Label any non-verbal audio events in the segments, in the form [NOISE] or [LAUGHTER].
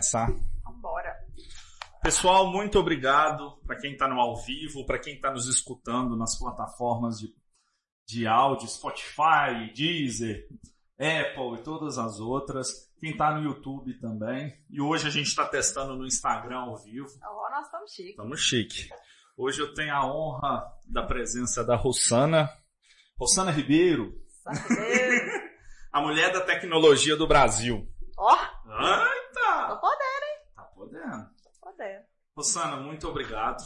começar? Vambora. Pessoal, muito obrigado para quem está no ao vivo, para quem está nos escutando nas plataformas de, de áudio, Spotify, Deezer, Apple e todas as outras. Quem está no YouTube também. E hoje a gente está testando no Instagram ao vivo. Oh, nós estamos chiques. Estamos chique. Hoje eu tenho a honra da presença da Rossana. Rossana Ribeiro. Ribeiro. [LAUGHS] a mulher da tecnologia do Brasil. Ó. Oh. Tô podendo, hein? Tá podendo. Tô Rossana, muito obrigado.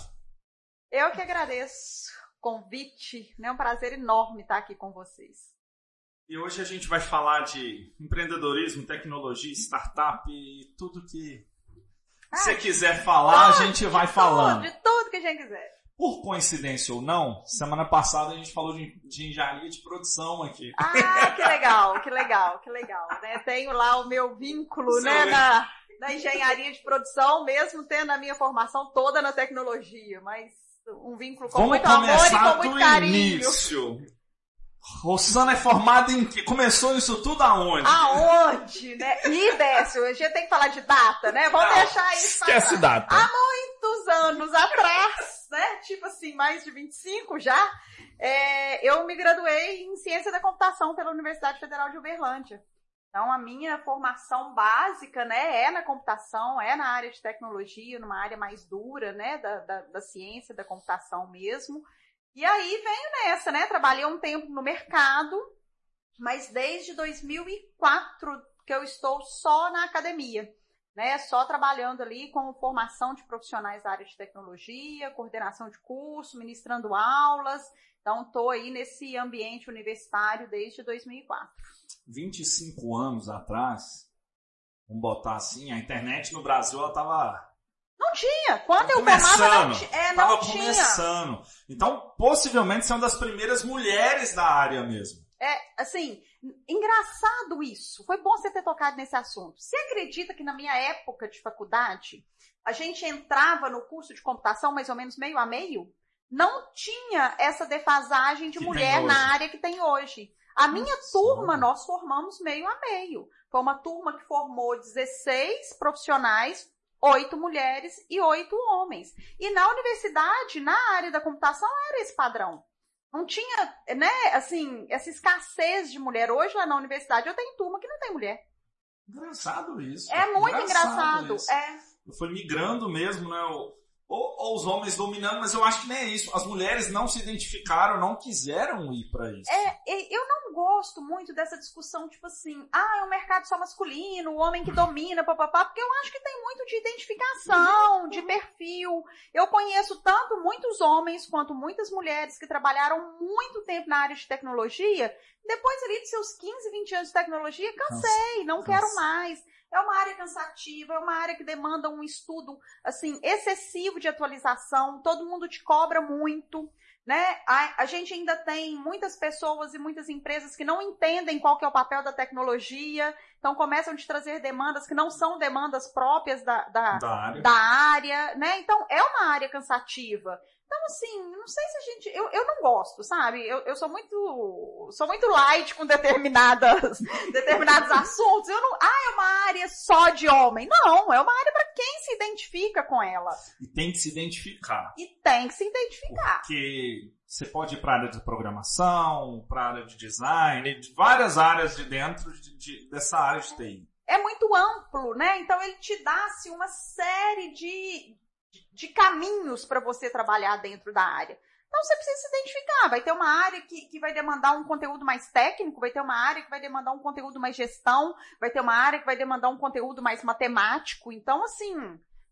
Eu que agradeço o convite. É um prazer enorme estar aqui com vocês. E hoje a gente vai falar de empreendedorismo, tecnologia, startup e tudo que ah, você quiser falar, tudo, a gente vai falando. De tudo que a gente quiser. Por coincidência ou não, semana passada a gente falou de, de engenharia de produção aqui. Ah, que legal, que legal, que legal. Né? Tenho lá o meu vínculo né, na, na engenharia de produção, mesmo tendo a minha formação toda na tecnologia, mas um vínculo com Vamos muito amor e com muito carinho. Início. Rossana é formada em que? Começou isso tudo aonde? Aonde, né? E Décio, a gente tem que falar de data, né? Vamos Não, deixar isso. Esquece data. Há muitos anos atrás, né? Tipo assim, mais de 25 já, é, eu me graduei em Ciência da Computação pela Universidade Federal de Uberlândia. Então, a minha formação básica, né, é na computação, é na área de tecnologia, numa área mais dura, né, da, da, da ciência da computação mesmo. E aí venho nessa, né? Trabalhei um tempo no mercado, mas desde 2004 que eu estou só na academia, né? Só trabalhando ali com formação de profissionais da área de tecnologia, coordenação de curso, ministrando aulas. Então, estou aí nesse ambiente universitário desde 2004. 25 anos atrás, vamos botar assim, a internet no Brasil ela estava não tinha. Quando eu formava, não, é, não tava tinha. começando. Então, possivelmente, são das primeiras mulheres da área mesmo. Assim, engraçado isso. Foi bom você ter tocado nesse assunto. Você acredita que na minha época de faculdade, a gente entrava no curso de computação mais ou menos meio a meio? Não tinha essa defasagem de que mulher na área que tem hoje. A minha Nossa. turma, nós formamos meio a meio. Foi uma turma que formou 16 profissionais, oito mulheres e oito homens. E na universidade, na área da computação, era esse padrão. Não tinha, né, assim, essa escassez de mulher. Hoje, lá na universidade, eu tenho turma que não tem mulher. Engraçado isso. É muito engraçado. engraçado é. Foi migrando mesmo, né? Ou, ou, os homens dominando, mas eu acho que nem é isso. As mulheres não se identificaram, não quiseram ir para isso. É, eu não gosto muito dessa discussão, tipo assim, ah, é um mercado só masculino, o homem que domina, papapá, porque eu acho que tem muito de identificação, de perfil. Eu conheço tanto muitos homens quanto muitas mulheres que trabalharam muito tempo na área de tecnologia. Depois ali de seus 15, 20 anos de tecnologia, cansei, não quero mais. É uma área cansativa, é uma área que demanda um estudo assim excessivo de atualização, todo mundo te cobra muito. Né? A, a, gente ainda tem muitas pessoas e muitas empresas que não entendem qual que é o papel da tecnologia, então começam a te trazer demandas que não são demandas próprias da, da, da área. Da área né? Então é uma área cansativa. Então, assim, não sei se a gente. Eu, eu não gosto, sabe? Eu, eu sou muito. Sou muito light com determinadas, [LAUGHS] determinados assuntos. Eu não. Ah, é uma área só de homem. Não, é uma área para quem se identifica com ela. E tem que se identificar. E tem que se identificar. Porque você pode ir para a área de programação, para a área de design, de várias áreas de dentro de, de, dessa área de TI. É muito amplo, né? Então ele te dá assim, uma série de, de caminhos para você trabalhar dentro da área. Então você precisa se identificar. Vai ter uma área que, que vai demandar um conteúdo mais técnico, vai ter uma área que vai demandar um conteúdo mais gestão, vai ter uma área que vai demandar um conteúdo mais matemático. Então, assim,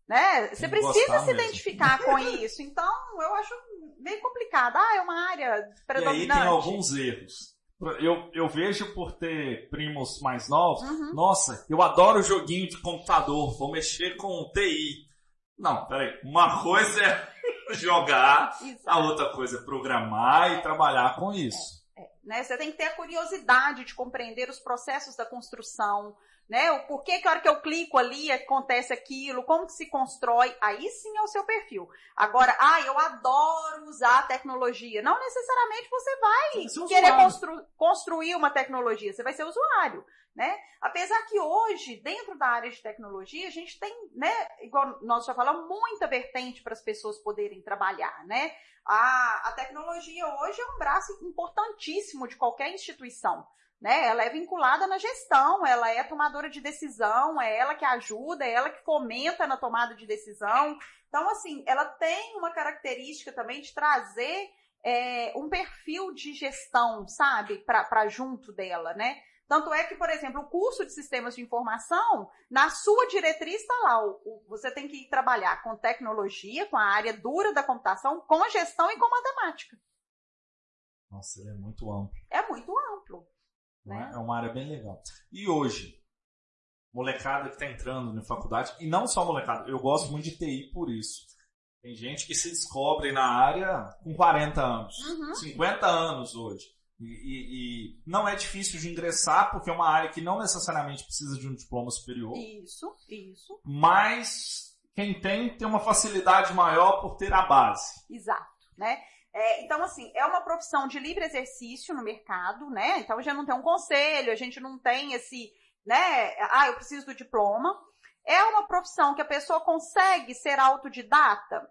né? Você precisa se mesmo. identificar com [LAUGHS] isso. Então, eu acho meio complicado. Ah, é uma área predominante. E aí tem alguns erros. Eu, eu vejo por ter primos mais novos, uhum. nossa, eu adoro joguinho de computador, vou mexer com TI. Não, peraí. Uma coisa é [LAUGHS] jogar, Exato. a outra coisa é programar e trabalhar com isso. É, é, né? Você tem que ter a curiosidade de compreender os processos da construção, né? O porquê que a hora que eu clico ali acontece aquilo, como que se constrói, aí sim é o seu perfil. Agora, ah, eu adoro usar a tecnologia. Não necessariamente você vai querer constru construir uma tecnologia, você vai ser usuário. né? Apesar que hoje, dentro da área de tecnologia, a gente tem, né, igual nós já falamos, muita vertente para as pessoas poderem trabalhar, né? A, a tecnologia hoje é um braço importantíssimo de qualquer instituição. Né? Ela é vinculada na gestão, ela é tomadora de decisão, é ela que ajuda, é ela que fomenta na tomada de decisão. Então, assim, ela tem uma característica também de trazer é, um perfil de gestão, sabe, para junto dela, né? Tanto é que, por exemplo, o curso de sistemas de informação, na sua diretriz está lá, o, o, você tem que trabalhar com tecnologia, com a área dura da computação, com gestão e com matemática. Nossa, ele é muito amplo. É muito amplo. Né? É uma área bem legal. E hoje, molecada que está entrando na faculdade, e não só molecada, eu gosto muito de TI por isso. Tem gente que se descobre na área com 40 anos, uhum. 50 anos hoje. E, e, e, não é difícil de ingressar, porque é uma área que não necessariamente precisa de um diploma superior. Isso, isso. Mas quem tem, tem uma facilidade maior por ter a base. Exato, né? É, então, assim, é uma profissão de livre exercício no mercado, né? Então, a gente não tem um conselho, a gente não tem esse, né? Ah, eu preciso do diploma. É uma profissão que a pessoa consegue ser autodidata?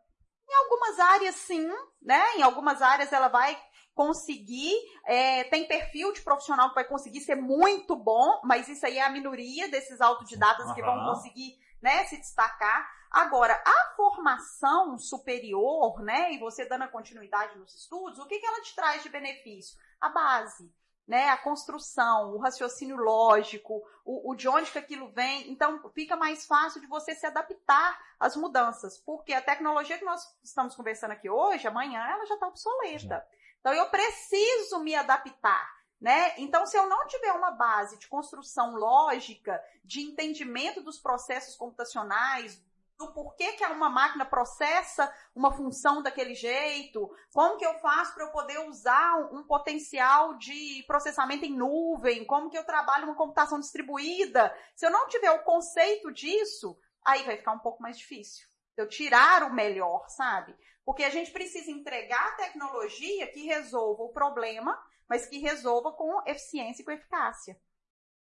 Em algumas áreas, sim, né? Em algumas áreas ela vai conseguir, é, tem perfil de profissional que vai conseguir ser muito bom, mas isso aí é a minoria desses autodidatas uhum. que vão conseguir, né, se destacar. Agora, a formação superior, né, e você dando a continuidade nos estudos, o que, que ela te traz de benefício? A base, né, a construção, o raciocínio lógico, o, o, de onde que aquilo vem. Então, fica mais fácil de você se adaptar às mudanças, porque a tecnologia que nós estamos conversando aqui hoje, amanhã, ela já está obsoleta. Então, eu preciso me adaptar. Né? Então, se eu não tiver uma base de construção lógica, de entendimento dos processos computacionais, do porquê que uma máquina processa uma função daquele jeito, como que eu faço para eu poder usar um potencial de processamento em nuvem, como que eu trabalho uma computação distribuída. Se eu não tiver o conceito disso, aí vai ficar um pouco mais difícil. Eu tirar o melhor, sabe? Porque a gente precisa entregar tecnologia que resolva o problema, mas que resolva com eficiência e com eficácia.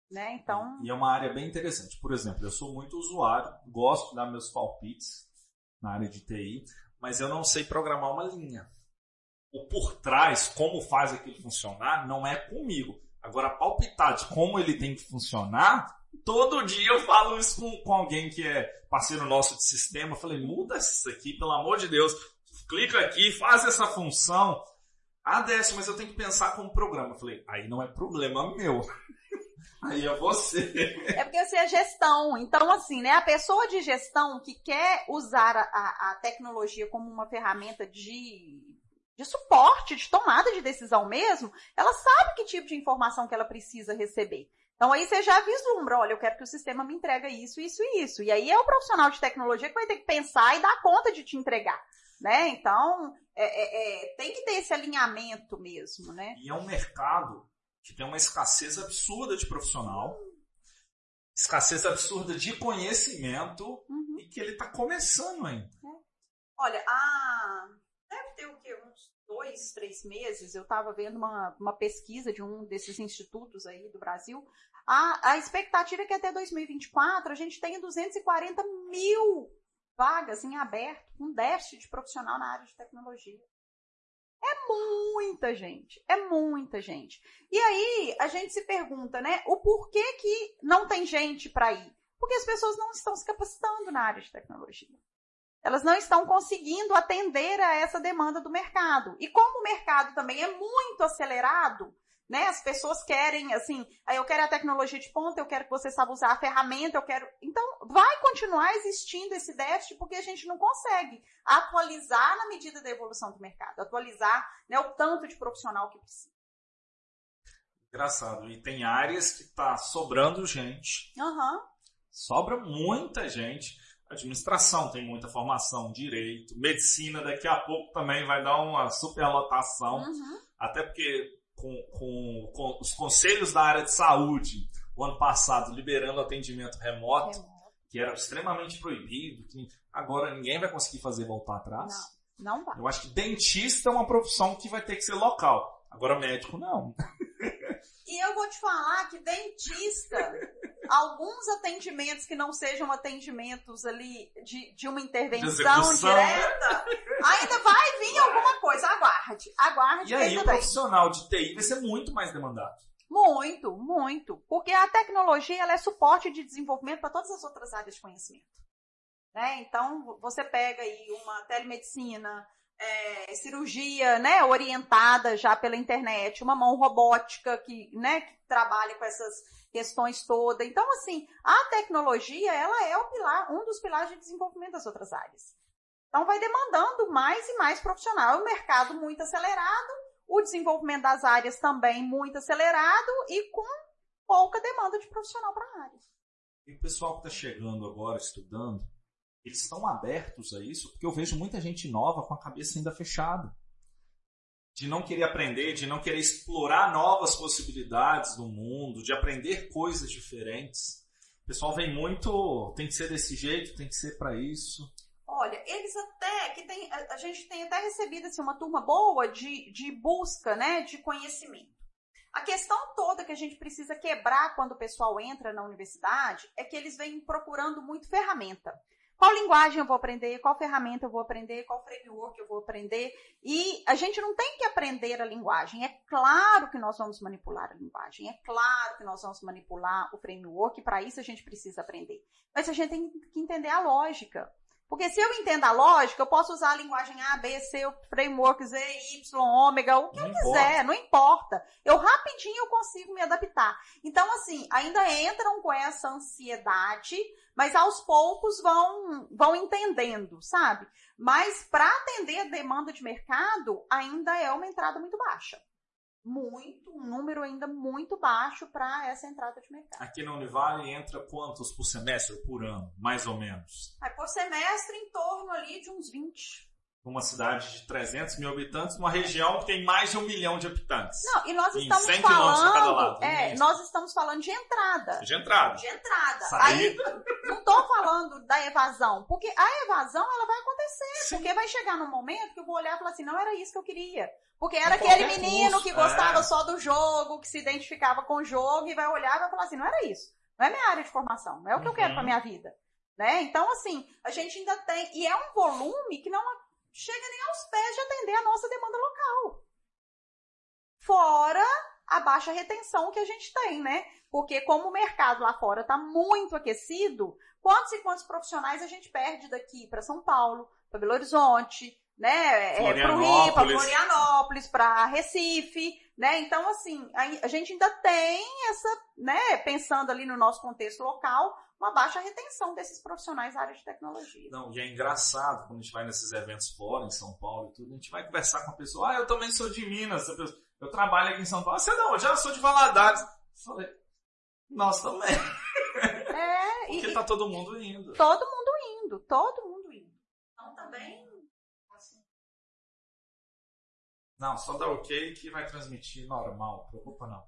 Né? Então... E é uma área bem interessante. Por exemplo, eu sou muito usuário, gosto de dar meus palpites na área de TI, mas eu não sei programar uma linha. O por trás, como faz aquilo funcionar, não é comigo. Agora, palpitar de como ele tem que funcionar, todo dia eu falo isso com, com alguém que é parceiro nosso de sistema. Eu falei, muda isso aqui, pelo amor de Deus. Clica aqui, faz essa função. Ah, Décio, mas eu tenho que pensar como programa. Falei, aí não é problema meu. [LAUGHS] Aí é você. É porque você é gestão. Então, assim, né? A pessoa de gestão que quer usar a, a, a tecnologia como uma ferramenta de, de suporte, de tomada de decisão mesmo, ela sabe que tipo de informação que ela precisa receber. Então aí você já vislumbra, olha, eu quero que o sistema me entregue isso, isso e isso. E aí é o profissional de tecnologia que vai ter que pensar e dar conta de te entregar. Né? Então, é, é, é, tem que ter esse alinhamento mesmo, né? E é um mercado que tem uma escassez absurda de profissional, escassez absurda de conhecimento uhum. e que ele está começando ainda. É. Olha, a... deve ter o quê? Uns dois, três meses, eu estava vendo uma, uma pesquisa de um desses institutos aí do Brasil. A, a expectativa é que até 2024 a gente tenha 240 mil vagas em aberto, um déficit de profissional na área de tecnologia. É muita gente, é muita gente. E aí a gente se pergunta, né, o porquê que não tem gente para ir? Porque as pessoas não estão se capacitando na área de tecnologia. Elas não estão conseguindo atender a essa demanda do mercado. E como o mercado também é muito acelerado, né? As pessoas querem, assim, eu quero a tecnologia de ponta, eu quero que você saiba usar a ferramenta, eu quero. Então, vai continuar existindo esse déficit porque a gente não consegue atualizar na medida da evolução do mercado, atualizar né, o tanto de profissional que precisa. Engraçado. E tem áreas que está sobrando gente. Uhum. Sobra muita gente. Administração tem muita formação, direito, medicina daqui a pouco também vai dar uma superlotação. Uhum. Até porque com, com, com, os conselhos da área de saúde, o ano passado, liberando atendimento remoto, remoto. que era extremamente proibido, que agora ninguém vai conseguir fazer voltar atrás. Não, não vai. Eu acho que dentista é uma profissão que vai ter que ser local. Agora médico não. [LAUGHS] E eu vou te falar que dentista, alguns atendimentos que não sejam atendimentos ali de, de uma intervenção De direta, ainda vai vir alguma coisa. Aguarde, aguarde E aí o profissional de TI vai ser muito mais demandado. Muito, muito. Porque a tecnologia ela é suporte de desenvolvimento para todas as outras áreas de conhecimento. Né? Então, você pega aí uma telemedicina, é, cirurgia né, orientada já pela internet, uma mão robótica que, né, que trabalha com essas questões todas. Então, assim, a tecnologia ela é o pilar, um dos pilares de desenvolvimento das outras áreas. Então, vai demandando mais e mais profissional. O mercado muito acelerado, o desenvolvimento das áreas também muito acelerado e com pouca demanda de profissional para a área. E o pessoal que está chegando agora, estudando, eles estão abertos a isso? Porque eu vejo muita gente nova com a cabeça ainda fechada. De não querer aprender, de não querer explorar novas possibilidades do mundo, de aprender coisas diferentes. O pessoal vem muito, tem que ser desse jeito, tem que ser para isso. Olha, eles até que tem, a, gente tem até recebido assim, uma turma boa de, de busca, né, de conhecimento. A questão toda que a gente precisa quebrar quando o pessoal entra na universidade é que eles vêm procurando muito ferramenta. Qual linguagem eu vou aprender? Qual ferramenta eu vou aprender? Qual framework eu vou aprender? E a gente não tem que aprender a linguagem. É claro que nós vamos manipular a linguagem. É claro que nós vamos manipular o framework. Para isso a gente precisa aprender. Mas a gente tem que entender a lógica. Porque se eu entendo a lógica, eu posso usar a linguagem A, B, C, o framework Z, Y, ômega, o que Não eu quiser, não importa. Eu rapidinho consigo me adaptar. Então, assim, ainda entram com essa ansiedade, mas aos poucos vão, vão entendendo, sabe? Mas para atender a demanda de mercado, ainda é uma entrada muito baixa. Muito, um número ainda muito baixo para essa entrada de mercado. Aqui na Univale entra quantos por semestre, ou por ano, mais ou menos? Aí, por semestre, em torno ali de uns 20. Uma cidade de 300 mil habitantes, uma região que tem mais de um milhão de habitantes. Não, e nós estamos 100 quilômetros a cada falando. lado, É, nós estamos falando de entrada. De entrada. De entrada. Saída. Aí, não tô falando da evasão, porque a evasão ela vai acontecer, Sim. porque vai chegar num momento que eu vou olhar e falar assim, não era isso que eu queria. Porque era Com aquele qualquer menino curso, que gostava é. só do jogo, que se identificava com o jogo e vai olhar e vai falar assim, não era isso. Não é minha área de formação, não é o que eu quero Uhum. pra minha vida. Né? Então, assim, a gente ainda tem. E é um volume que não chega nem aos pés de atender a nossa demanda local. Fora a baixa retenção que a gente tem, né? Porque como o mercado lá fora está muito aquecido, quantos e quantos profissionais a gente perde daqui para São Paulo, para Belo Horizonte, né? Para o Rio, para Florianópolis. Para Recife, né? Então, assim, a, a gente ainda tem essa, né? Pensando ali no nosso contexto local, uma baixa retenção desses profissionais da área de tecnologia. Não, e é engraçado quando a gente vai nesses eventos fora, em São Paulo e tudo, a gente vai conversar com a pessoa, ah, eu também sou de Minas, eu trabalho aqui em São Paulo, "Ah, você não, eu já sou de Valadares. Eu falei, nós também, É, [LAUGHS] e, porque tá todo mundo indo. todo mundo indo, todo mundo indo. Então também, assim, Não, só dá ok que vai transmitir normal, preocupa não.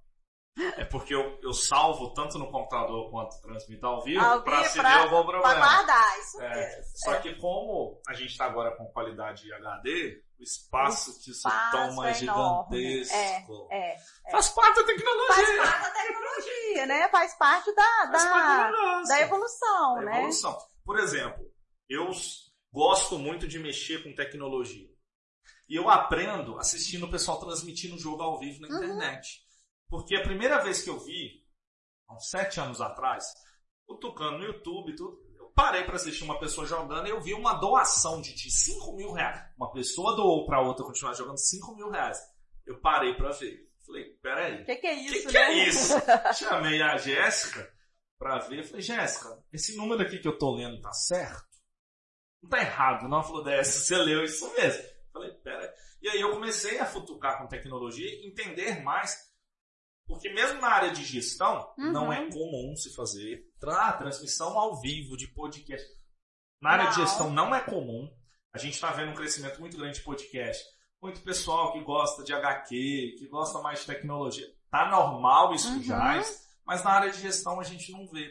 É porque eu, eu salvo tanto no computador quanto transmito ao vivo, pra vivo, se pra- ver algum pra problema. guardar, isso É, mesmo. Só que como a gente está agora com qualidade HD, o espaço que isso toma é é enorme. gigantesco. É, Faz parte da faz tecnologia. parte da tecnologia, né? Faz parte da, Faz parte da, da evolução, Da né? evolução. Por exemplo, eu gosto muito de mexer com tecnologia. E eu aprendo assistindo o pessoal transmitindo o jogo ao vivo na Uhum. internet. Porque a primeira vez que eu vi, há uns sete anos atrás, cutucando no YouTube tudo, eu parei para assistir uma pessoa jogando e eu vi uma doação de, de 5 mil reais. Uma pessoa doou para outra continuar jogando 5 mil reais. Eu parei para ver. Falei, peraí. O que, que é O isso, que, que é né? isso? [LAUGHS] Chamei a Jéssica pra ver. Falei, Jéssica, esse número aqui que eu tô lendo tá certo? Não tá errado, não? Ela falou, Décio, você leu isso mesmo. E aí eu comecei a futucar com tecnologia e entender mais. Porque mesmo na área de gestão, Uhum. não é comum se fazer tra- transmissão ao vivo de podcast. Na área de Não. gestão não é comum. A gente está vendo um crescimento muito grande de podcast. Muito pessoal que gosta de HQ, que gosta mais de tecnologia. Tá normal isso Uhum. já, mas na área de gestão a gente não vê.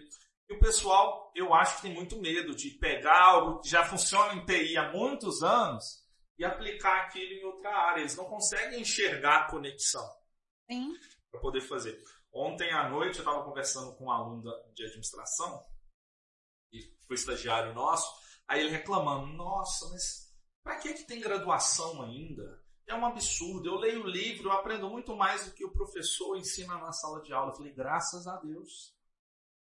E o pessoal, eu acho que tem muito medo de pegar algo que já funciona em TI há muitos anos e aplicar aquilo em outra área. Eles não conseguem enxergar a conexão Sim. para poder fazer. Ontem à noite eu estava conversando com um aluno de administração, e foi estagiário nosso, aí ele reclamando, nossa, mas para que, que tem graduação ainda? É um absurdo, eu leio o livro, eu aprendo muito mais do que o professor ensina na sala de aula. Eu falei, graças a Deus.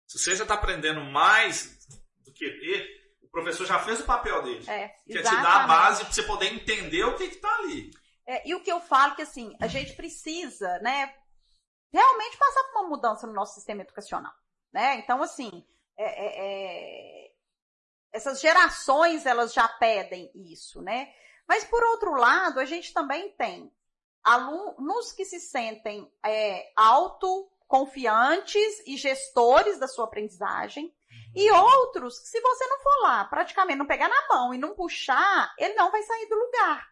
Se você já está aprendendo mais do que ele, o professor já fez o papel dele. É, que é te dar a base para você poder entender o que está ali. É, e o que eu falo que assim, a gente precisa, né, realmente passar por uma mudança no nosso sistema educacional. Né? Então, assim, é, é, é, essas gerações elas já pedem isso, né? Mas por outro lado, a gente também tem alunos que se sentem é, autoconfiantes e gestores da sua aprendizagem, e outros que, se você não for lá, praticamente não pegar na mão e não puxar, ele não vai sair do lugar.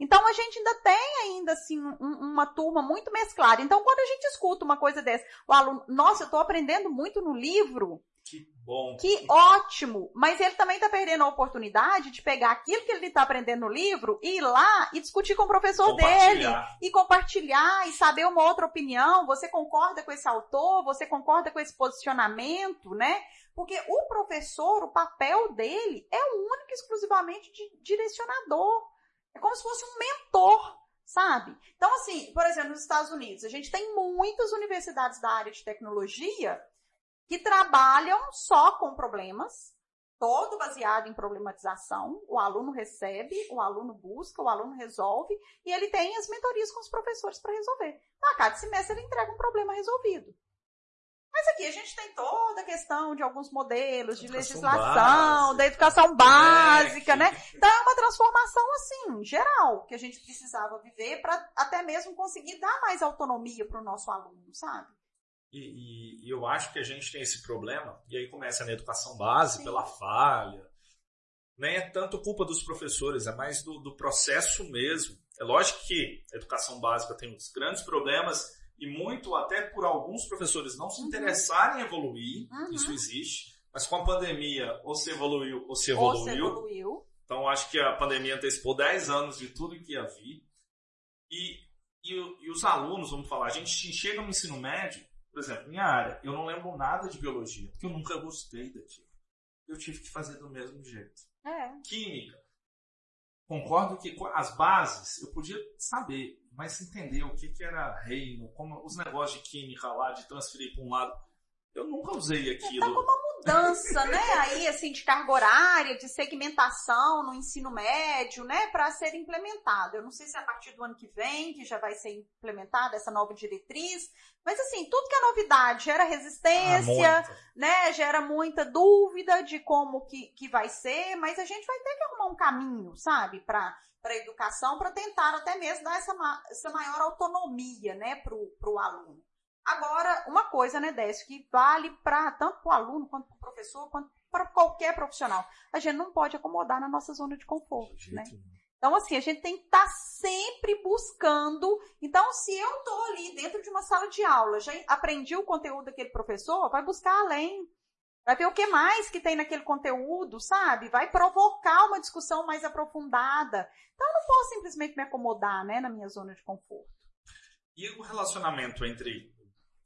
Então a gente ainda tem ainda assim um, uma turma muito mesclada. Então quando a gente escuta uma coisa dessa, o aluno, nossa, eu estou aprendendo muito no livro. Que bom. Que ótimo. Mas ele também está perdendo a oportunidade de pegar aquilo que ele está aprendendo no livro e ir lá e discutir com o professor dele e compartilhar e saber uma outra opinião. Você concorda com esse autor? Você concorda com esse posicionamento, né? Porque o professor, o papel dele é o único exclusivamente de direcionador. É como se fosse um mentor, sabe? Então, assim, por exemplo, nos Estados Unidos, a gente tem muitas universidades da área de tecnologia que trabalham só com problemas, todo baseado em problematização. O aluno recebe, o aluno busca, o aluno resolve, e ele tem as mentorias com os professores para resolver. Então, a cada semestre ele entrega um problema resolvido. Mas aqui a gente tem toda a questão de alguns modelos de legislação, básica, da educação básica, né? Então é uma transformação assim, geral, que a gente precisava viver para até mesmo conseguir dar mais autonomia para o nosso aluno, sabe? E, e, e, eu acho que a gente tem esse problema, e aí começa na educação base, Sim. pela falha. Nem é tanto culpa dos professores, é mais do, do processo mesmo. É lógico que a educação básica tem uns grandes problemas e muito até por alguns professores não se uhum. interessarem em evoluir, uhum. isso existe, mas com a pandemia ou se evoluiu ou se evoluiu. Ou se evoluiu. Então acho que a pandemia antecipou 10 anos de tudo que ia vir. E, e, e os alunos, vamos falar, a gente chega no ensino médio, por exemplo, minha área, eu não lembro nada de biologia, porque eu nunca gostei daquilo. Eu tive que fazer do mesmo jeito. É. Química. Concordo que as bases eu podia saber, mas entender o que, que era reino, como os negócios de química lá, de transferir para um lado. Eu nunca usei é, aquilo. Tá como mudança, né? Aí, assim, de carga horária, de segmentação no ensino médio, né? Para ser implementado. Eu não sei se é a partir do ano que vem que já vai ser implementada essa nova diretriz, mas assim, tudo que é novidade gera resistência, ah, né? Gera muita dúvida de como que, que vai ser, mas a gente vai ter que arrumar um caminho, sabe? Para para a educação, para tentar até mesmo dar essa, essa maior autonomia né, para o aluno. Agora, uma coisa, né, Décio, que vale para tanto para o aluno, quanto para o professor, quanto para qualquer profissional. A gente não pode acomodar na nossa zona de conforto, né? Então, assim, a gente tem que estar tá sempre buscando. Então, se eu estou ali dentro de uma sala de aula, já aprendi o conteúdo daquele professor, vai buscar além. Vai ver o que mais que tem naquele conteúdo, sabe? Vai provocar uma discussão mais aprofundada. Então eu não posso simplesmente me acomodar, né, na minha zona de conforto. E o relacionamento entre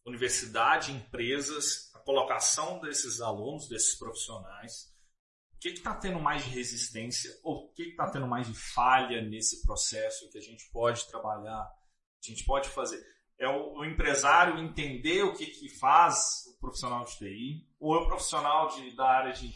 universidade, empresas, a colocação desses alunos, desses profissionais, o que está tendo mais de resistência ou o que está tendo mais de falha nesse processo que a gente pode trabalhar, a gente pode fazer? É o, o empresário entender o que, que faz o profissional de TI, ou é o profissional de, da área de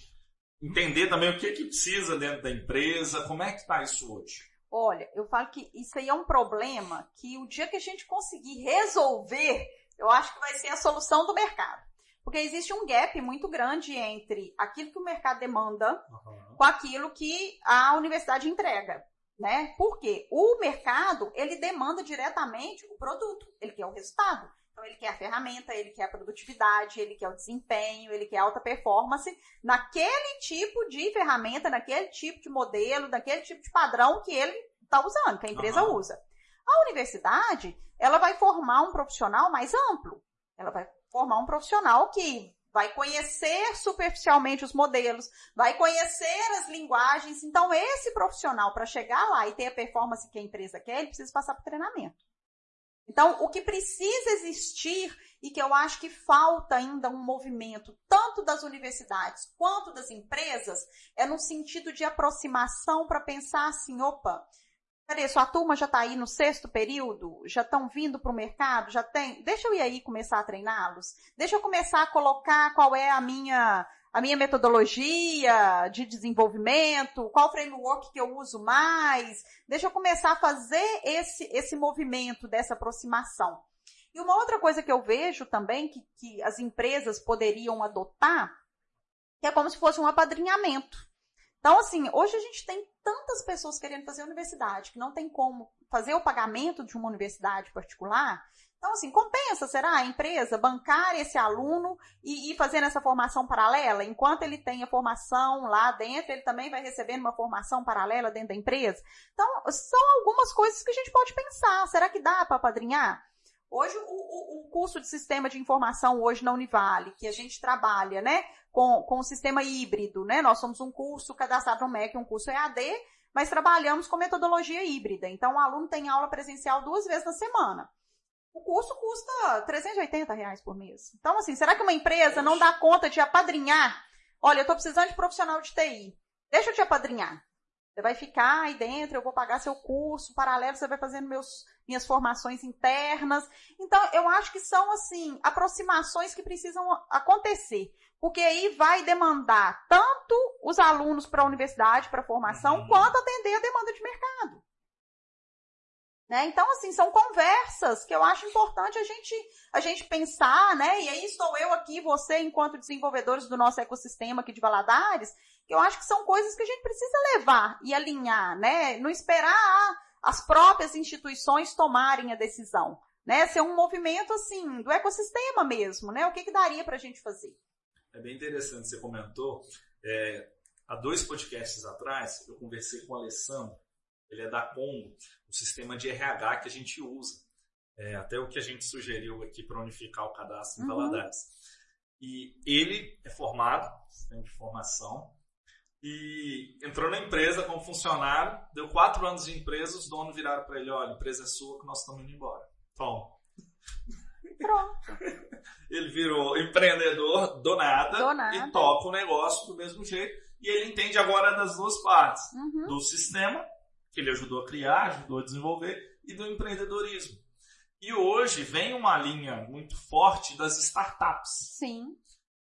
entender também o que, que precisa dentro da empresa, como é que está isso hoje? Olha, eu falo que isso aí é um problema que o dia que a gente conseguir resolver, eu acho que vai ser a solução do mercado. Porque existe um gap muito grande entre aquilo que o mercado demanda uhum. com aquilo que a universidade entrega né? Porque o mercado, ele demanda diretamente o produto, ele quer o resultado. Então, ele quer a ferramenta, ele quer a produtividade, ele quer o desempenho, ele quer a alta performance naquele tipo de ferramenta, naquele tipo de modelo, naquele tipo de padrão que ele está usando, que a empresa uhum. usa. A universidade, ela vai formar um profissional mais amplo. Ela vai formar um profissional que vai conhecer superficialmente os modelos, vai conhecer as linguagens. Então, esse profissional, para chegar lá e ter a performance que a empresa quer, ele precisa passar por treinamento. Então, o que precisa existir e que eu acho que falta ainda um movimento, tanto das universidades quanto das empresas, é no sentido de aproximação para pensar assim, opa, peraí, sua turma já está aí no sexto período? Já estão vindo para o mercado? Já tem? Deixa eu ir aí começar a treiná-los? Deixa eu começar a colocar qual é a minha a minha metodologia de desenvolvimento, qual framework que eu uso mais. Deixa eu começar a fazer esse, esse movimento dessa aproximação. E uma outra coisa que eu vejo também que, que as empresas poderiam adotar, que é como se fosse um apadrinhamento. Então, assim, hoje a gente tem tantas pessoas querendo fazer universidade que não tem como fazer o pagamento de uma universidade particular, então, assim, compensa, será, a empresa bancar esse aluno e ir fazendo essa formação paralela? Enquanto ele tem a formação lá dentro, ele também vai recebendo uma formação paralela dentro da empresa? Então, são algumas coisas que a gente pode pensar. Será que dá para padrinhar? Hoje, o, o, curso de sistema de informação hoje na Univale, que a gente trabalha, né, com, com o sistema híbrido, né? Nós somos um curso cadastrado no MEC, um curso EAD, mas trabalhamos com metodologia híbrida. Então, o aluno tem aula presencial duas vezes na semana. O curso custa 380 reais por mês. Então, assim, será que uma empresa não dá conta de apadrinhar? Olha, eu estou precisando de profissional de TI. Deixa eu te apadrinhar. Você vai ficar aí dentro, eu vou pagar seu curso, paralelo, você vai fazendo meus, minhas formações internas. Então, eu acho que são, assim, aproximações que precisam acontecer. Porque aí vai demandar tanto os alunos para a universidade, para a formação, uhum. quanto atender a demanda de mercado. Né? Então, assim, são conversas que eu acho importante a gente, a gente pensar, né? E aí estou eu aqui, você, enquanto desenvolvedores do nosso ecossistema aqui de Valadares, que eu acho que são coisas que a gente precisa levar e alinhar, né? Não esperar as próprias instituições tomarem a decisão, né? Ser um movimento, assim, do ecossistema mesmo, né? O que, que daria para a gente fazer? É bem interessante, você comentou. É, há dois podcasts atrás, eu conversei com o Alessandro, ele é da Congo, o sistema de RH que a gente usa. É, até o que a gente sugeriu aqui para unificar o cadastro em uhum. Valadares. E ele é formado, sistema de formação, e entrou na empresa como funcionário, deu quatro anos de empresa, os donos viraram para ele, olha, a empresa é sua que nós estamos indo embora. Toma. Pronto. [LAUGHS] [LAUGHS] ele virou empreendedor do nada, do nada, e toca o negócio do mesmo jeito. E ele entende agora das duas partes, uhum. do sistema que ele ajudou a criar, ajudou a desenvolver, e do empreendedorismo. E hoje vem uma linha muito forte das startups. Sim.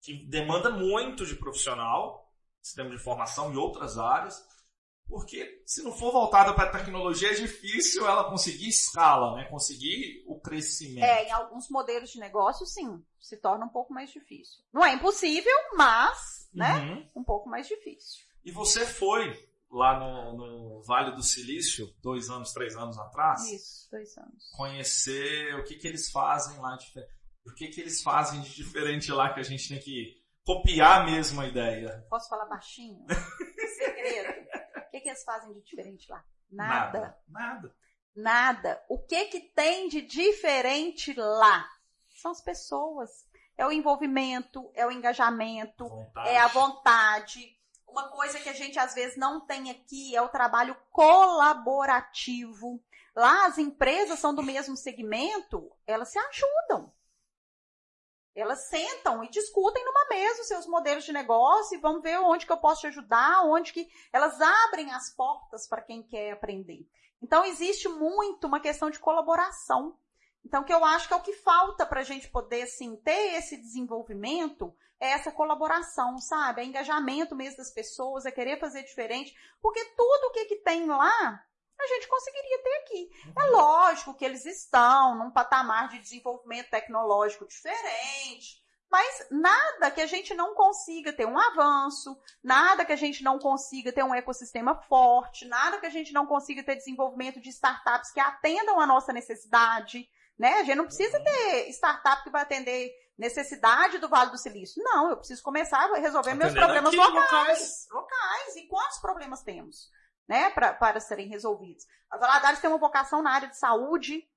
Que demanda muito de profissional, sistema de formação e outras áreas, porque se não for voltada para a tecnologia, é difícil ela conseguir escala, né? conseguir o crescimento. É, em alguns modelos de negócio, sim, se torna um pouco mais difícil. Não é impossível, mas né, uhum. um pouco mais difícil. E você foi lá no, no, Vale do Silício, dois anos, três anos atrás. Isso, dois anos. Conhecer o que, que eles fazem lá, o que, que eles fazem de diferente lá que a gente tem que copiar mesmo a ideia. Posso falar baixinho? [LAUGHS] Segredo. O que, que eles fazem de diferente lá? Nada. Nada. Nada. Nada. O que que tem de diferente lá? São as pessoas. É o envolvimento, é o engajamento, vontade. é a vontade, uma coisa que a gente às vezes não tem aqui é o trabalho colaborativo. Lá as empresas são do mesmo segmento, elas se ajudam. Elas sentam e discutem numa mesa os seus modelos de negócio e vão ver onde que eu posso te ajudar, onde que elas abrem as portas para quem quer aprender. Então existe muito uma questão de colaboração. Então, que eu acho que é o que falta para a gente poder, assim, ter esse desenvolvimento, é essa colaboração, sabe? É engajamento mesmo das pessoas, é querer fazer diferente, porque tudo o que, que tem lá, a gente conseguiria ter aqui. É uhum. lógico que eles estão num patamar de desenvolvimento tecnológico diferente, mas nada que a gente não consiga ter um avanço, nada que a gente não consiga ter um ecossistema forte, nada que a gente não consiga ter desenvolvimento de startups que atendam a nossa necessidade. Né? A gente não precisa ter startup que vai atender necessidade do Vale do Silício. Não, eu preciso começar a resolver meus problemas aqui, locais, locais. Locais. E quantos problemas temos? Né, pra, para serem resolvidos. A Valadares tem uma vocação na área de saúde,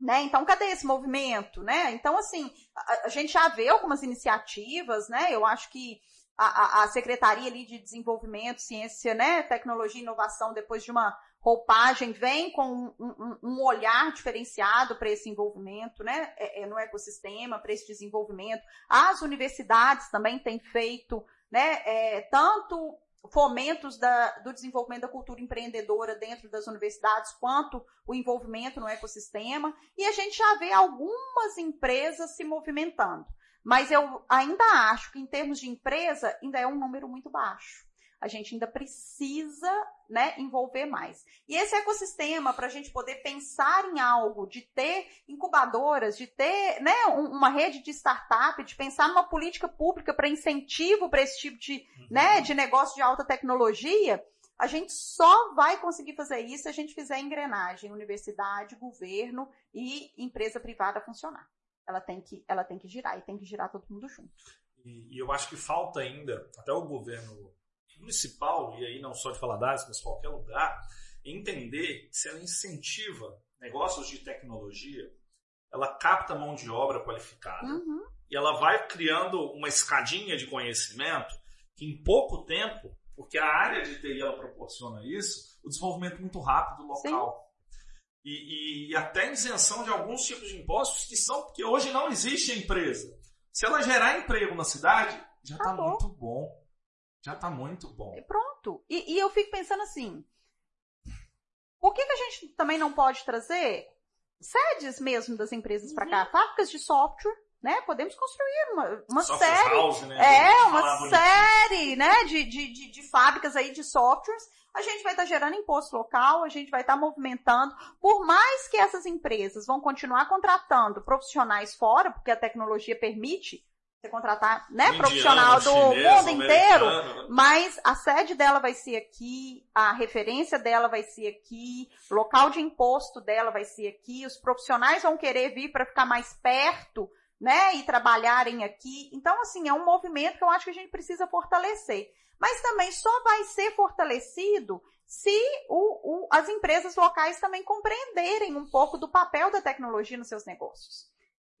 né? Então, cadê esse movimento, né? Então, assim, a, a, gente já vê algumas iniciativas, né? Eu acho que a, a, Secretaria ali de Desenvolvimento, Ciência, né, Tecnologia e Inovação, depois de uma roupagem, vem com um, um, um olhar diferenciado para esse envolvimento, né, é, é, no ecossistema, para esse desenvolvimento. As universidades também têm feito, né, é, tanto fomentos da, do desenvolvimento da cultura empreendedora dentro das universidades, quanto o envolvimento no ecossistema, e a gente já vê algumas empresas se movimentando. Mas eu ainda acho que, em termos de empresa, ainda é um número muito baixo. A gente ainda precisa né, envolver mais. E esse ecossistema, para a gente poder pensar em algo, de ter incubadoras, de ter né, uma rede de startup, de pensar numa política pública para incentivo para esse tipo de, uhum. né, de negócio de alta tecnologia, a gente só vai conseguir fazer isso se a gente fizer engrenagem, universidade, governo e empresa privada funcionar. Ela tem que, ela tem que girar e tem que girar todo mundo junto. E, e eu acho que falta ainda, até o governo municipal, e aí não só de Valadares, mas qualquer lugar, entender que se ela incentiva negócios de tecnologia, ela capta mão de obra qualificada uhum. e ela vai criando uma escadinha de conhecimento que em pouco tempo, porque a área de TI ela proporciona isso, o desenvolvimento muito rápido local. E, e, e, até isenção de alguns tipos de impostos que são porque hoje não existe empresa. Se ela gerar emprego na cidade, já está muito bom. Já está muito bom. E pronto. E, e, eu fico pensando assim: por que, que a gente também não pode trazer sedes mesmo das empresas uhum. para cá? Fábricas de software, né? Podemos construir uma, uma série. House, né? É, uma série né? De, de, de, de fábricas aí de softwares a gente vai estar tá gerando imposto local, a gente vai estar tá movimentando. Por mais que essas empresas vão continuar contratando profissionais fora, porque a tecnologia permite você contratar, né, Indiano, profissional do chinês, mundo inteiro, né? mas a sede dela vai ser aqui, a referência dela vai ser aqui, local de imposto dela vai ser aqui, os profissionais vão querer vir para ficar mais perto, né, e trabalharem aqui. Então, assim, é um movimento que eu acho que a gente precisa fortalecer. Mas também só vai ser fortalecido se o, o, as empresas locais também compreenderem um pouco do papel da tecnologia nos seus negócios.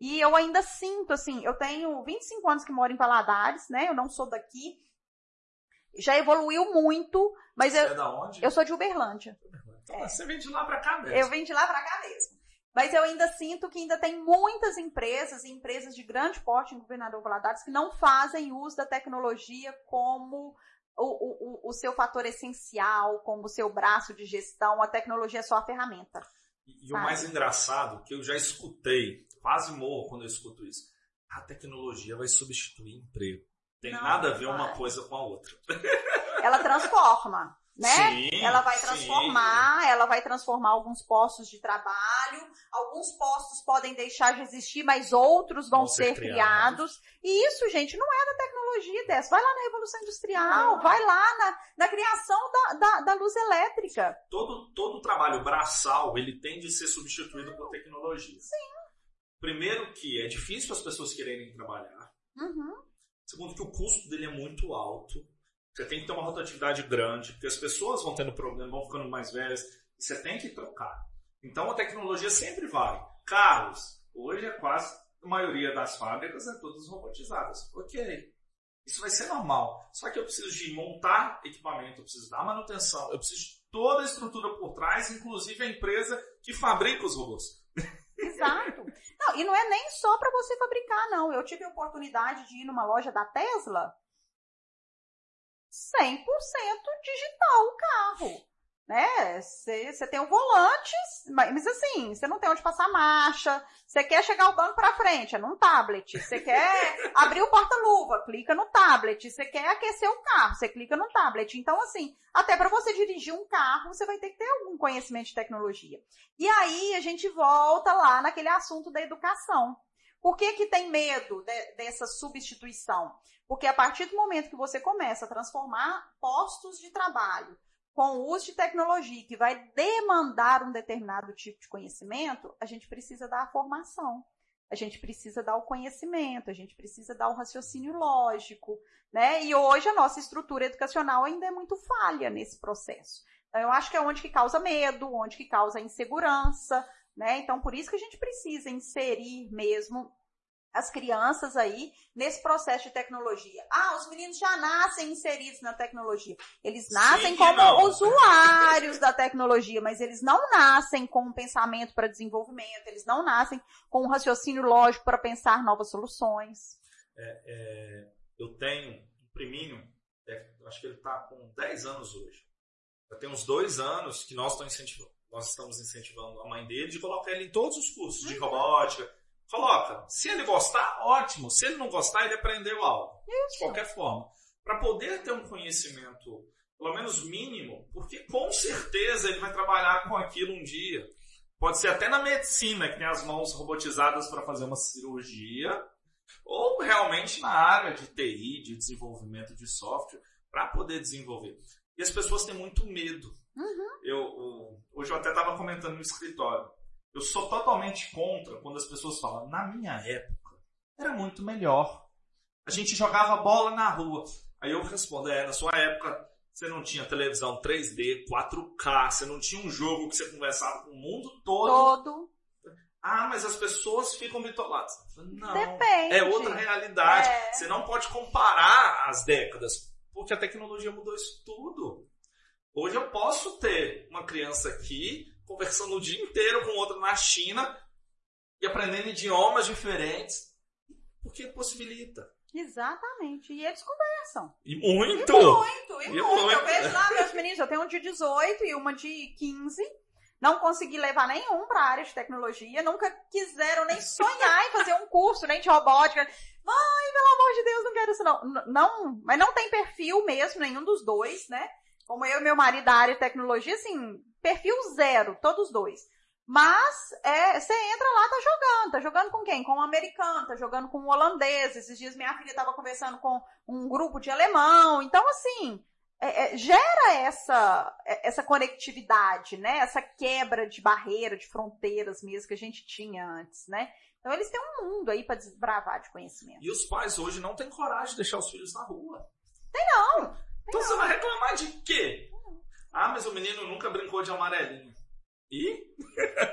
E eu ainda sinto, assim, eu tenho 25 anos que moro em Valadares, né? Eu não sou daqui. Já evoluiu muito, mas Você eu. É da onde? Eu sou de Uberlândia. Então, é. Você vem de lá para cá mesmo. Eu vim de lá para cá mesmo. Mas eu ainda sinto que ainda tem muitas empresas, empresas de grande porte em Governador Valadares, que não fazem uso da tecnologia como o, o, o seu fator essencial, como o seu braço de gestão. A tecnologia é só a ferramenta. E, e o mais engraçado, que eu já escutei quase morro quando eu escuto isso. A tecnologia vai substituir emprego. Tem não, nada a ver uma coisa com a outra. [LAUGHS] Ela transforma, né? Sim, ela vai transformar, sim. ela vai transformar alguns postos de trabalho, alguns postos podem deixar de existir, mas outros vão, vão ser, ser criados. criados. E isso, gente, não é da tecnologia dessa. Vai lá na Revolução Industrial, não. vai lá na, na criação da, da, da, luz elétrica. Todo, todo trabalho braçal, ele tem de ser substituído por tecnologia. Sim. Primeiro que é difícil as pessoas quererem trabalhar. Uhum. Segundo que o custo dele é muito alto. Você tem que ter uma rotatividade grande, porque as pessoas vão tendo problema, vão ficando mais velhas, e você tem que trocar. Então a tecnologia sempre vai. Carros, hoje é quase a maioria das fábricas é todas robotizadas. Ok. Isso vai ser normal. Só que eu preciso de montar equipamento, eu preciso dar manutenção, eu preciso de toda a estrutura por trás, inclusive a empresa que fabrica os robôs. Exato. Não, e não é nem só para você fabricar, não. Eu tive a oportunidade de ir numa loja da Tesla 100% digital o carro né? Você tem o volante, mas assim, você não tem onde passar marcha. Você quer chegar o banco para frente, é num tablet. Você quer abrir o porta-luva, clica no tablet. Você quer aquecer o carro, você clica no tablet. Então, assim, até para você dirigir um carro, você vai ter que ter algum conhecimento de tecnologia. E aí a gente volta lá naquele assunto da educação. Por que, que tem medo de, dessa substituição? Porque a partir do momento que você começa a transformar postos de trabalho com o uso de tecnologia que vai demandar um determinado tipo de conhecimento, a gente precisa dar a formação. A gente precisa dar o conhecimento, a gente precisa dar o raciocínio lógico, né? E hoje a nossa estrutura educacional ainda é muito falha nesse processo. Então, eu acho que é onde que causa medo, onde que causa insegurança, né? Então, por isso que a gente precisa inserir mesmo as crianças aí nesse processo de tecnologia. Ah, os meninos já nascem inseridos na tecnologia. Eles nascem Sim, como não. usuários da tecnologia, mas eles não nascem com um pensamento para desenvolvimento, eles não nascem com um raciocínio lógico para pensar novas soluções. É, eu tenho um priminho, é, acho que ele está com 10 anos hoje. Já tem uns dois anos que nós, estamos incentivando, nós estamos incentivando a mãe dele de colocar ele em todos os cursos de robótica. Coloca. Se ele gostar, ótimo. Se ele não gostar, ele aprendeu algo. De qualquer forma. Para poder ter um conhecimento, pelo menos mínimo, porque com certeza ele vai trabalhar com aquilo um dia. Pode ser até na medicina, que tem as mãos robotizadas para fazer uma cirurgia, ou realmente na área de TI, de desenvolvimento de software, para poder desenvolver. E as pessoas têm muito medo. Uhum. Eu, eu- hoje eu até estava comentando no escritório. Eu sou totalmente contra quando as pessoas falam, na minha época, era muito melhor. A gente jogava bola na rua. Aí eu respondo, é, na sua época você não tinha televisão 3D, 4K, você não tinha um jogo que você conversava com o mundo todo. Todo. Ah, mas as pessoas ficam bitoladas. Não. Depende. É outra realidade. É. Você não pode comparar as décadas, porque a tecnologia mudou isso tudo. Hoje eu posso ter uma criança aqui conversando o dia inteiro com outra na China e aprendendo idiomas diferentes, porque possibilita. Exatamente. E eles conversam. E muito! Muito, e E muito. muito. Eu vejo lá meus meninos, eu tenho um de 18 e uma de 15. Não consegui levar nenhum para a área de tecnologia, nunca quiseram nem sonhar em fazer um curso, nem de robótica. Mãe, pelo amor de Deus, não quero isso não. N- não. Mas não tem perfil mesmo, nenhum dos dois, né? Como eu e meu marido da área de tecnologia, assim, perfil zero, todos dois. Mas é, você entra lá, tá jogando. Tá jogando com quem? Com um americano, tá jogando com um holandês. Esses dias minha filha tava conversando com um grupo de alemão. Então, assim, é, é, gera essa, é, essa conectividade, né? Essa quebra de barreira, de fronteiras mesmo que a gente tinha antes, né? Então eles têm um mundo aí para desbravar de conhecimento. E os pais hoje não têm coragem de deixar os filhos na rua. Não, Então você vai reclamar de quê? Ah, mas o menino nunca brincou de amarelinho. E?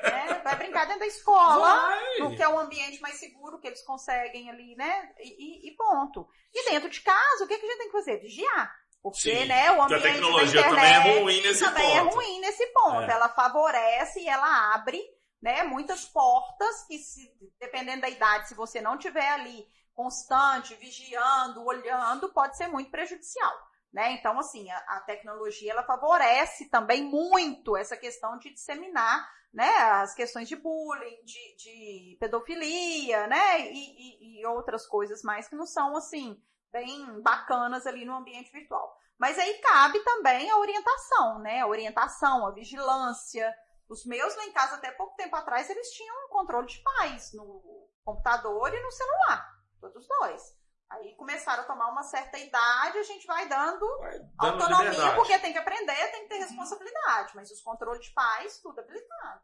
né? Vai brincar dentro da escola, Vai. que é um ambiente mais seguro que eles conseguem ali, né? E, e- ponto. E dentro de casa, o que, que a gente tem que fazer? Vigiar. Porque, Sim, né, o porque a ambiente tecnologia da também é internet ruim nesse também é ponto. ruim nesse ponto. É. Ela favorece e ela abre, né, muitas portas que, se, dependendo da idade, se você não tiver ali constante, vigiando, olhando, pode ser muito prejudicial. Né? Então, assim, a, a tecnologia ela favorece também muito essa questão de disseminar né, as questões de bullying, de, de pedofilia, né, e, e- e outras coisas mais que não são, assim, bem bacanas ali no ambiente virtual. Mas aí cabe também a orientação, né, a orientação, a vigilância. Os meus lá em casa, até pouco tempo atrás, eles tinham um controle de paz no computador e no celular, todos dois. Aí começaram a tomar uma certa idade, a gente vai dando Vai dando autonomia, liberdade. porque tem que aprender, tem que ter responsabilidade, mas os controles de paz, tudo habilitado.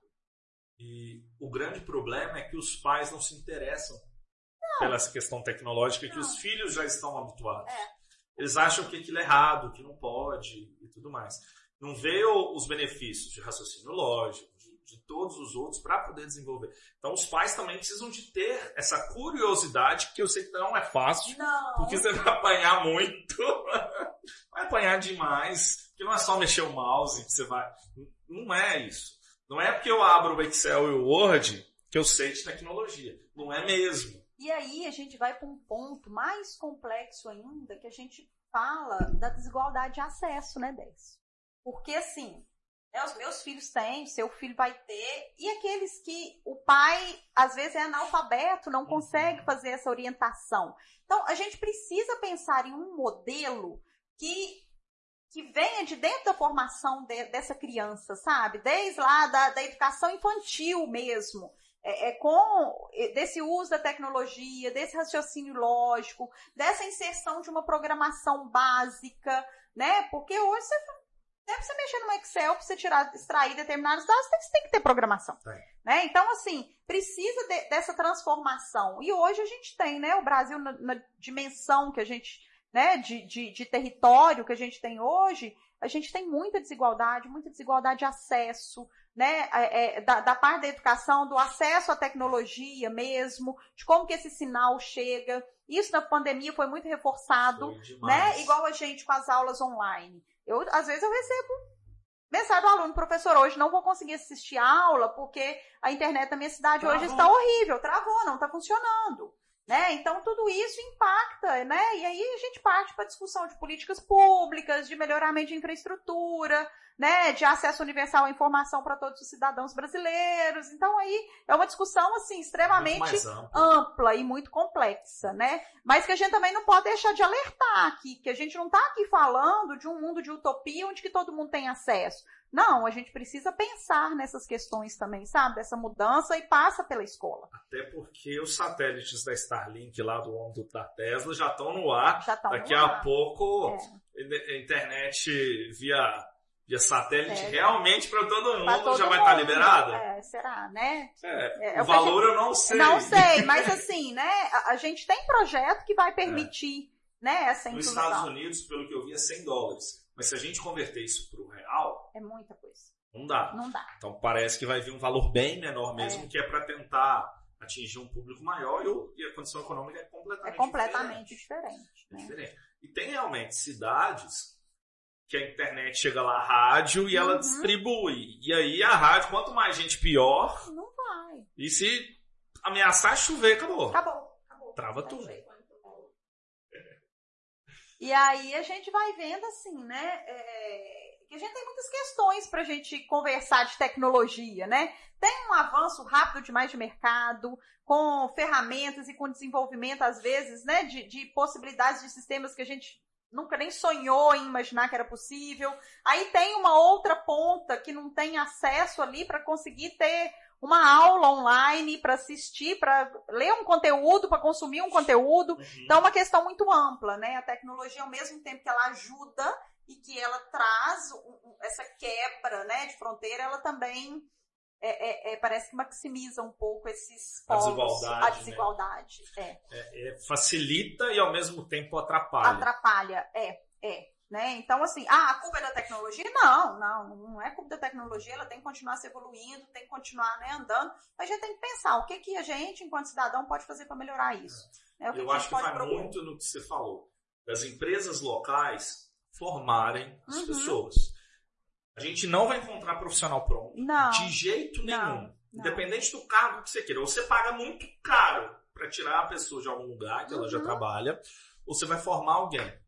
E o grande problema é que os pais não se interessam pela essa questão tecnológica que Não. os filhos já estão habituados. É. Eles acham que aquilo é errado, que não pode e tudo mais. Não vê o- os benefícios de raciocínio lógico, de, todos os outros para poder desenvolver. Então os pais também precisam de ter essa curiosidade, que eu sei que não é fácil, Não. porque você vai apanhar muito. [LAUGHS] vai apanhar demais. Porque não é só mexer o mouse que você vai. Não é isso. Não é porque eu abro o Excel e o Word que eu sei de tecnologia. Não é mesmo. E aí a gente vai para um ponto mais complexo ainda, que a gente fala da desigualdade de acesso, né, Décio? Porque assim, né, os meus filhos têm, seu filho vai ter, e aqueles que o pai, às vezes, é analfabeto, não consegue fazer essa orientação. Então, a gente precisa pensar em um modelo que, que venha de dentro da formação de- dessa criança, sabe? Desde lá da, da educação infantil mesmo é, é com é, desse uso da tecnologia, desse raciocínio lógico, dessa inserção de uma programação básica, né? Porque hoje você deve você mexer no Excel para você tirar, extrair determinados dados, tem, você tem que ter programação. Tem. Né? Então, assim, precisa de- dessa transformação. E hoje a gente tem, né? O Brasil na, na dimensão que a gente né, de, de, de território que a gente tem hoje, a gente tem muita desigualdade, muita desigualdade de acesso, né, é, é, da, da, parte da educação, do acesso à tecnologia mesmo, de como que esse sinal chega. Isso na pandemia foi muito reforçado, foi né? Igual a gente com as aulas online. Eu, às vezes eu recebo mensagem do aluno, professor, hoje não vou conseguir assistir a aula porque a internet da minha cidade travou. hoje está horrível, travou, não está funcionando. Né? Então, tudo isso impacta, né? E aí a gente parte para a discussão de políticas públicas, de melhoramento de infraestrutura, né? De acesso universal à informação para todos os cidadãos brasileiros. Então, aí é uma discussão, assim, extremamente ampla e muito complexa, né? Mas que a gente também não pode deixar de alertar aqui, que a gente não está aqui falando de um mundo de utopia onde que todo mundo tem acesso. Não, a gente precisa pensar nessas questões também, sabe? Dessa mudança e passa pela escola. Até porque os satélites da Starlink lá do ombro da Tesla já estão no ar. Já estão Daqui no a pouco é. a internet via via satélite é, realmente para todo mundo todo já vai estar tá liberada? É, será, né? É, é, o valor eu não sei. Não sei, mas assim, né? A, a gente tem projeto que vai permitir, né, essa inclusão. Nos Estados Unidos, pelo que eu vi, é 100 dólares. Mas se a gente converter isso para o real. É muita coisa. Não dá. Não dá. Então parece que vai vir um valor bem menor mesmo, é. que é para tentar atingir um público maior e, o, e, a condição econômica é completamente, é completamente diferente. diferente. Né? diferente. E tem realmente cidades que a internet chega lá, a rádio, e ela uhum. distribui. E aí a rádio, quanto mais gente, pior. Não vai. E se ameaçar chover, acabou. Acabou. acabou. Trava tudo. E aí a gente vai vendo assim, né? É, que a gente tem muitas questões para a gente conversar de tecnologia, né? Tem um avanço rápido demais de mercado, com ferramentas e com desenvolvimento, às vezes, né? De, de possibilidades de sistemas que a gente nunca nem sonhou em imaginar que era possível. Aí tem uma outra ponta que não tem acesso ali para conseguir ter uma aula online para assistir, para ler um conteúdo, para consumir um conteúdo. Uhum. Então, é uma questão muito ampla, né? A tecnologia, ao mesmo tempo que ela ajuda e que ela traz essa quebra né, de fronteira, ela também é, é, é, parece que maximiza um pouco esses a desigualdade. A desigualdade né? é. facilita e ao mesmo tempo atrapalha. Atrapalha, é, é. Né? Então, assim, ah, a culpa é da tecnologia? Não, não, não é culpa da tecnologia, ela tem que continuar se evoluindo, tem que continuar né, andando, mas a gente tem que pensar o que, que a gente, enquanto cidadão, pode fazer para melhorar isso. Né? Eu que acho que vai procurar. muito no que você falou, das empresas locais formarem as uhum. pessoas. A gente não vai encontrar profissional pronto. Não. De jeito nenhum. Não. Independente do cargo que você queira. Ou você paga muito caro para tirar a pessoa de algum lugar que uhum. ela já uhum. trabalha, ou você vai formar alguém.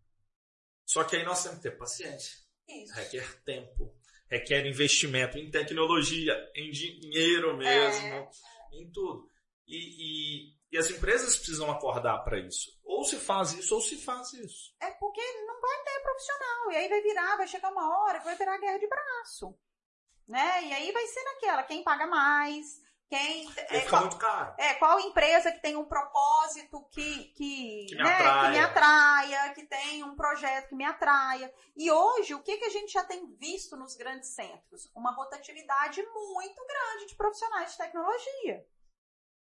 Só que aí nós temos que ter paciência. Isso. Requer tempo, requer investimento em tecnologia, em dinheiro mesmo, é. em tudo. E, e, e, as empresas precisam acordar para isso. Ou se faz isso, ou se faz isso. É porque não vai ter profissional. E aí vai virar, vai chegar uma hora que vai virar guerra de braço. Né? E aí vai ser naquela, quem paga mais, quem, é, fica qual, muito caro. É, qual empresa que tem um propósito que, que, que, me, né, atraia. que me atraia, que tem um projeto que me atraia. E hoje, o que, que a gente já tem visto nos grandes centros? Uma rotatividade muito grande de profissionais de tecnologia.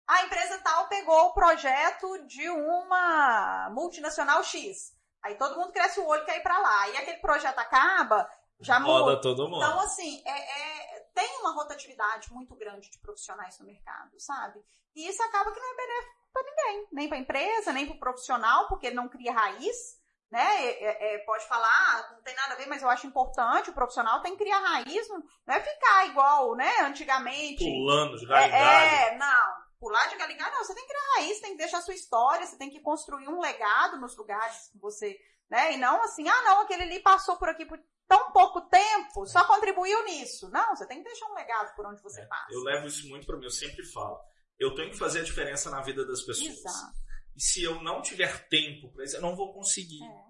A empresa tal pegou o projeto de uma multinacional X. Aí todo mundo cresce o olho e quer ir para lá. E aquele projeto acaba, já muda. todo mundo. Então, assim, é, é, tem uma rotatividade muito grande de profissionais no mercado, sabe? E isso acaba que não é benéfico para ninguém, nem para a empresa, nem para o profissional, porque não cria raiz, né? É, é, é, pode falar, não tem nada a ver, mas eu acho importante, o profissional tem que criar raiz, não, é ficar igual, né, antigamente. Pulando de realidade. É, não. Pular de galgar, não, você tem que criar raiz, tem que deixar a sua história, você tem que construir um legado nos lugares que você, né? E não assim, ah, não, aquele ali passou por aqui por tão pouco tempo, só contribuiu nisso. Não, você tem que deixar um legado por onde você é, passa. Eu levo isso muito para mim, eu sempre falo. Eu tenho que fazer a diferença na vida das pessoas. Exato. E se eu não tiver tempo para isso, eu não vou conseguir. É.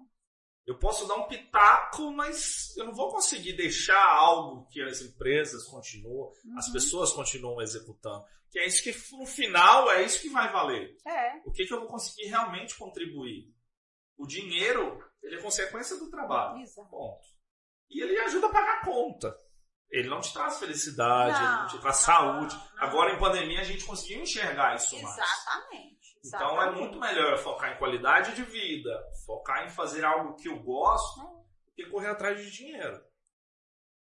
Eu posso dar um pitaco, mas eu não vou conseguir deixar algo que as empresas continuam, uhum. as pessoas continuam executando. Que é isso que, no final, é isso que vai valer. É. O que, que eu vou conseguir realmente contribuir? O dinheiro, ele é consequência do trabalho. Exato. Ponto. E ele ajuda a pagar a conta. Ele não te traz felicidade, não, ele não te traz não, saúde. Não. Agora, em pandemia, a gente conseguiu enxergar isso Exatamente. mais. Então é muito melhor focar em qualidade de vida, focar em fazer algo que eu gosto, do que correr atrás de dinheiro.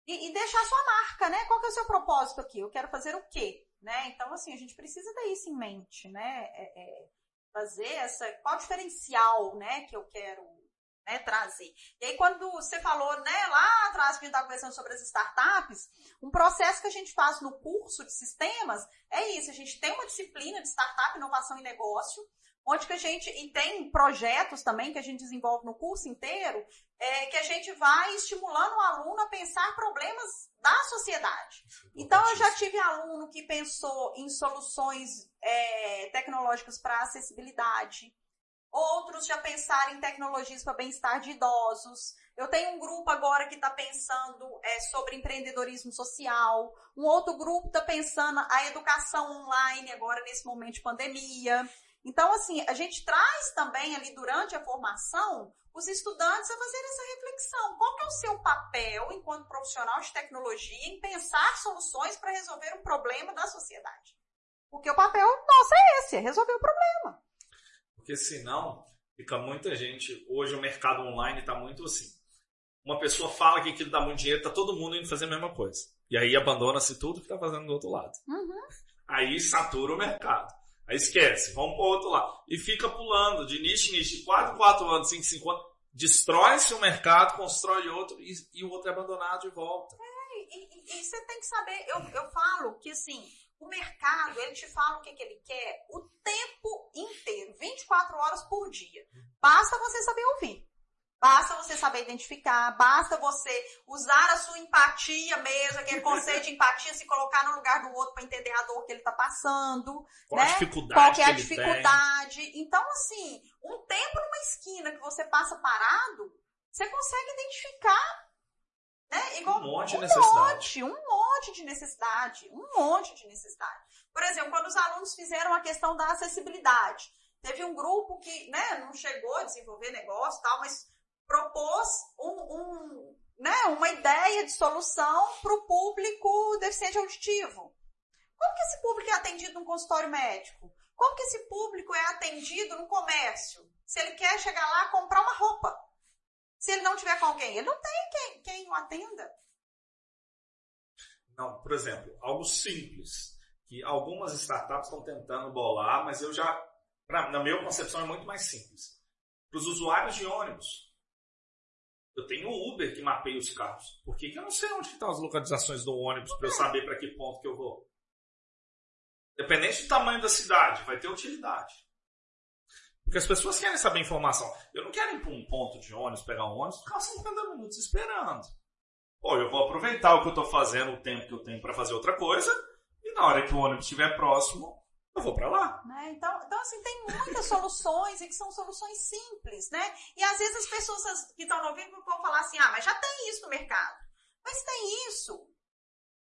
E, e deixar a sua marca, né? Qual que é o seu propósito aqui? Eu quero fazer o quê? Né? Então, assim, a gente precisa ter isso em mente, né? É, é, fazer essa. Qual o diferencial, né, que eu quero né, trazer. E aí, quando você falou, né, lá atrás, que a gente estava conversando sobre as startups, um processo que a gente faz no curso de sistemas é isso, a gente tem uma disciplina de startup, inovação e negócio, onde que a gente, e tem projetos também que a gente desenvolve no curso inteiro, é, que a gente vai estimulando o aluno a pensar problemas da sociedade. Então, eu já tive aluno que pensou em soluções é, tecnológicas para acessibilidade, outros já pensaram em tecnologias para bem-estar de idosos. Eu tenho um grupo agora que está pensando é, sobre empreendedorismo social, um outro grupo está pensando a educação online agora nesse momento de pandemia. Então, assim, a gente traz também ali durante a formação os estudantes a fazer essa reflexão. Qual é o seu papel enquanto profissional de tecnologia em pensar soluções para resolver um problema da sociedade? Porque o papel nosso é esse, é resolver o problema. Porque senão, fica muita gente. Hoje o mercado online está muito assim. Uma pessoa fala que aquilo dá muito dinheiro, tá todo mundo indo fazer a mesma coisa. E aí abandona-se tudo que está fazendo do outro lado. Uhum. Aí satura o mercado. Aí esquece, vamos para o outro lado. E fica pulando de nicho em nicho, de 4 em 4 anos, 5 em 5 anos. Destrói-se o mercado, constrói outro e, e, o outro é abandonado de volta. É, e, e, e, você tem que saber, eu, eu falo que assim, o mercado, ele te fala o que, que ele quer o tempo inteiro, 24 horas por dia. Basta você saber ouvir. Basta você saber identificar, basta você usar a sua empatia mesmo, aquele [LAUGHS] conceito de empatia, se colocar no lugar do outro para entender a dor que ele está passando. Qual né? a dificuldade? Qual é a dificuldade. Então, assim, um tempo numa esquina que você passa parado, você consegue identificar. Né? Igual, um monte de um necessidade. Monte, um monte de necessidade. Um monte de necessidade. Por exemplo, quando os alunos fizeram a questão da acessibilidade. Teve um grupo que né, não chegou a desenvolver negócio tal, mas propôs um, um, né, uma ideia de solução para o público deficiente auditivo. Como que esse público é atendido num consultório médico? Como que esse público é atendido no comércio? Se ele quer chegar lá comprar uma roupa. Se ele não tiver com alguém, ele não tem quem, quem o atenda. Não, por exemplo, algo simples que algumas startups estão tentando bolar, mas eu já, pra, na minha concepção, é muito mais simples. Para os usuários de ônibus, eu tenho o Uber que mapeia os carros. Por que, que eu não sei onde estão as localizações do ônibus para eu saber para que ponto que eu vou? Dependente do tamanho da cidade, vai ter utilidade. Porque as pessoas querem saber informação. Eu não quero ir para um ponto de ônibus, pegar um ônibus, ficar 50 minutos esperando. Ou eu vou aproveitar o que eu estou fazendo, o tempo que eu tenho para fazer outra coisa, e na hora que o ônibus estiver próximo, eu vou para lá. Né? Então, então, assim, tem muitas soluções e que são soluções simples, né? E às vezes as pessoas que estão ouvindo vão falar assim, ah, mas já tem isso no mercado. Mas tem isso.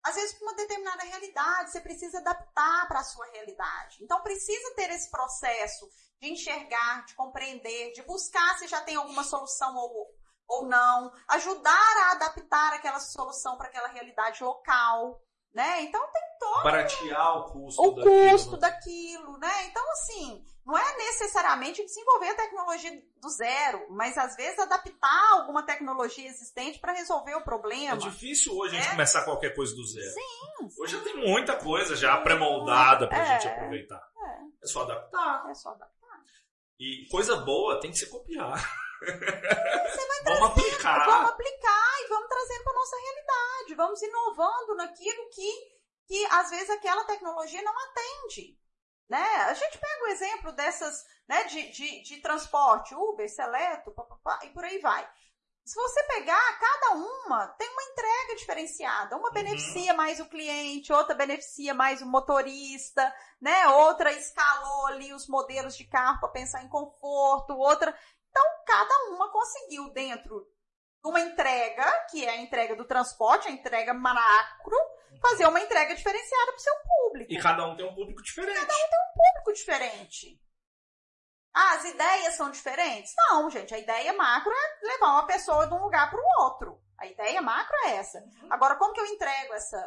Às vezes, para uma determinada realidade, você precisa adaptar para a sua realidade. Então, precisa ter esse processo de enxergar, de compreender, de buscar se já tem alguma solução ou, ou não, ajudar a adaptar aquela solução para aquela realidade local né? Então tem todo baratear o custo o daquilo. custo daquilo, né? Então assim, não é necessariamente desenvolver a tecnologia do zero, mas às vezes adaptar alguma tecnologia existente para resolver o problema. É difícil hoje a gente É? começar qualquer coisa do zero. Sim, Hoje já tem muita coisa já pré-moldada pra É. gente aproveitar. É. É só adaptar. é só adaptar. E coisa boa tem que se copiar. Você vai [LAUGHS] Vamos aplicar. Vamos aplicar e vamos trazendo para nossa realidade, vamos inovando naquilo que, que às vezes aquela tecnologia não atende. Né? A gente pega o exemplo dessas, né, de, de, de transporte, Uber, Seleto, papapá, e por aí vai. Se você pegar, cada uma tem uma entrega diferenciada. Uma beneficia mais o cliente, outra beneficia mais o motorista, né? Outra escalou ali os modelos de carro para pensar em conforto, outra. Então, cada uma conseguiu dentro de uma entrega, que é a entrega do transporte, a entrega macro, fazer uma entrega diferenciada para o seu público E cada um tem um público diferente. público diferente. Ah, as ideias são diferentes? Não, gente. A ideia macro é levar uma pessoa de um lugar para o outro. A ideia macro é essa. Agora, como que eu entrego essa?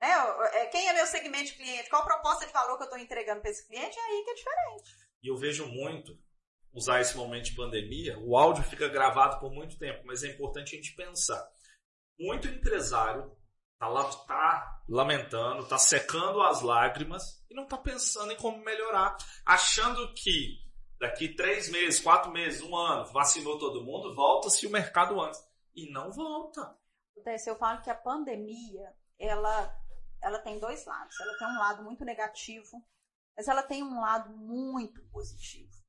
Né, é, quem é meu segmento de cliente? Qual a proposta de valor que eu estou entregando para esse cliente? É aí que é diferente. e eu vejo muito usar esse momento de pandemia, o áudio fica gravado por muito tempo, mas é importante a gente pensar. Muito empresário tá, tá lamentando, tá secando as lágrimas e não tá pensando em como melhorar, achando que daqui três meses, quatro meses, um ano, vacinou todo mundo, volta-se o mercado antes. E não volta. Eu falo que a pandemia, ela, ela tem dois lados. Ela tem um lado muito negativo, mas ela tem um lado muito positivo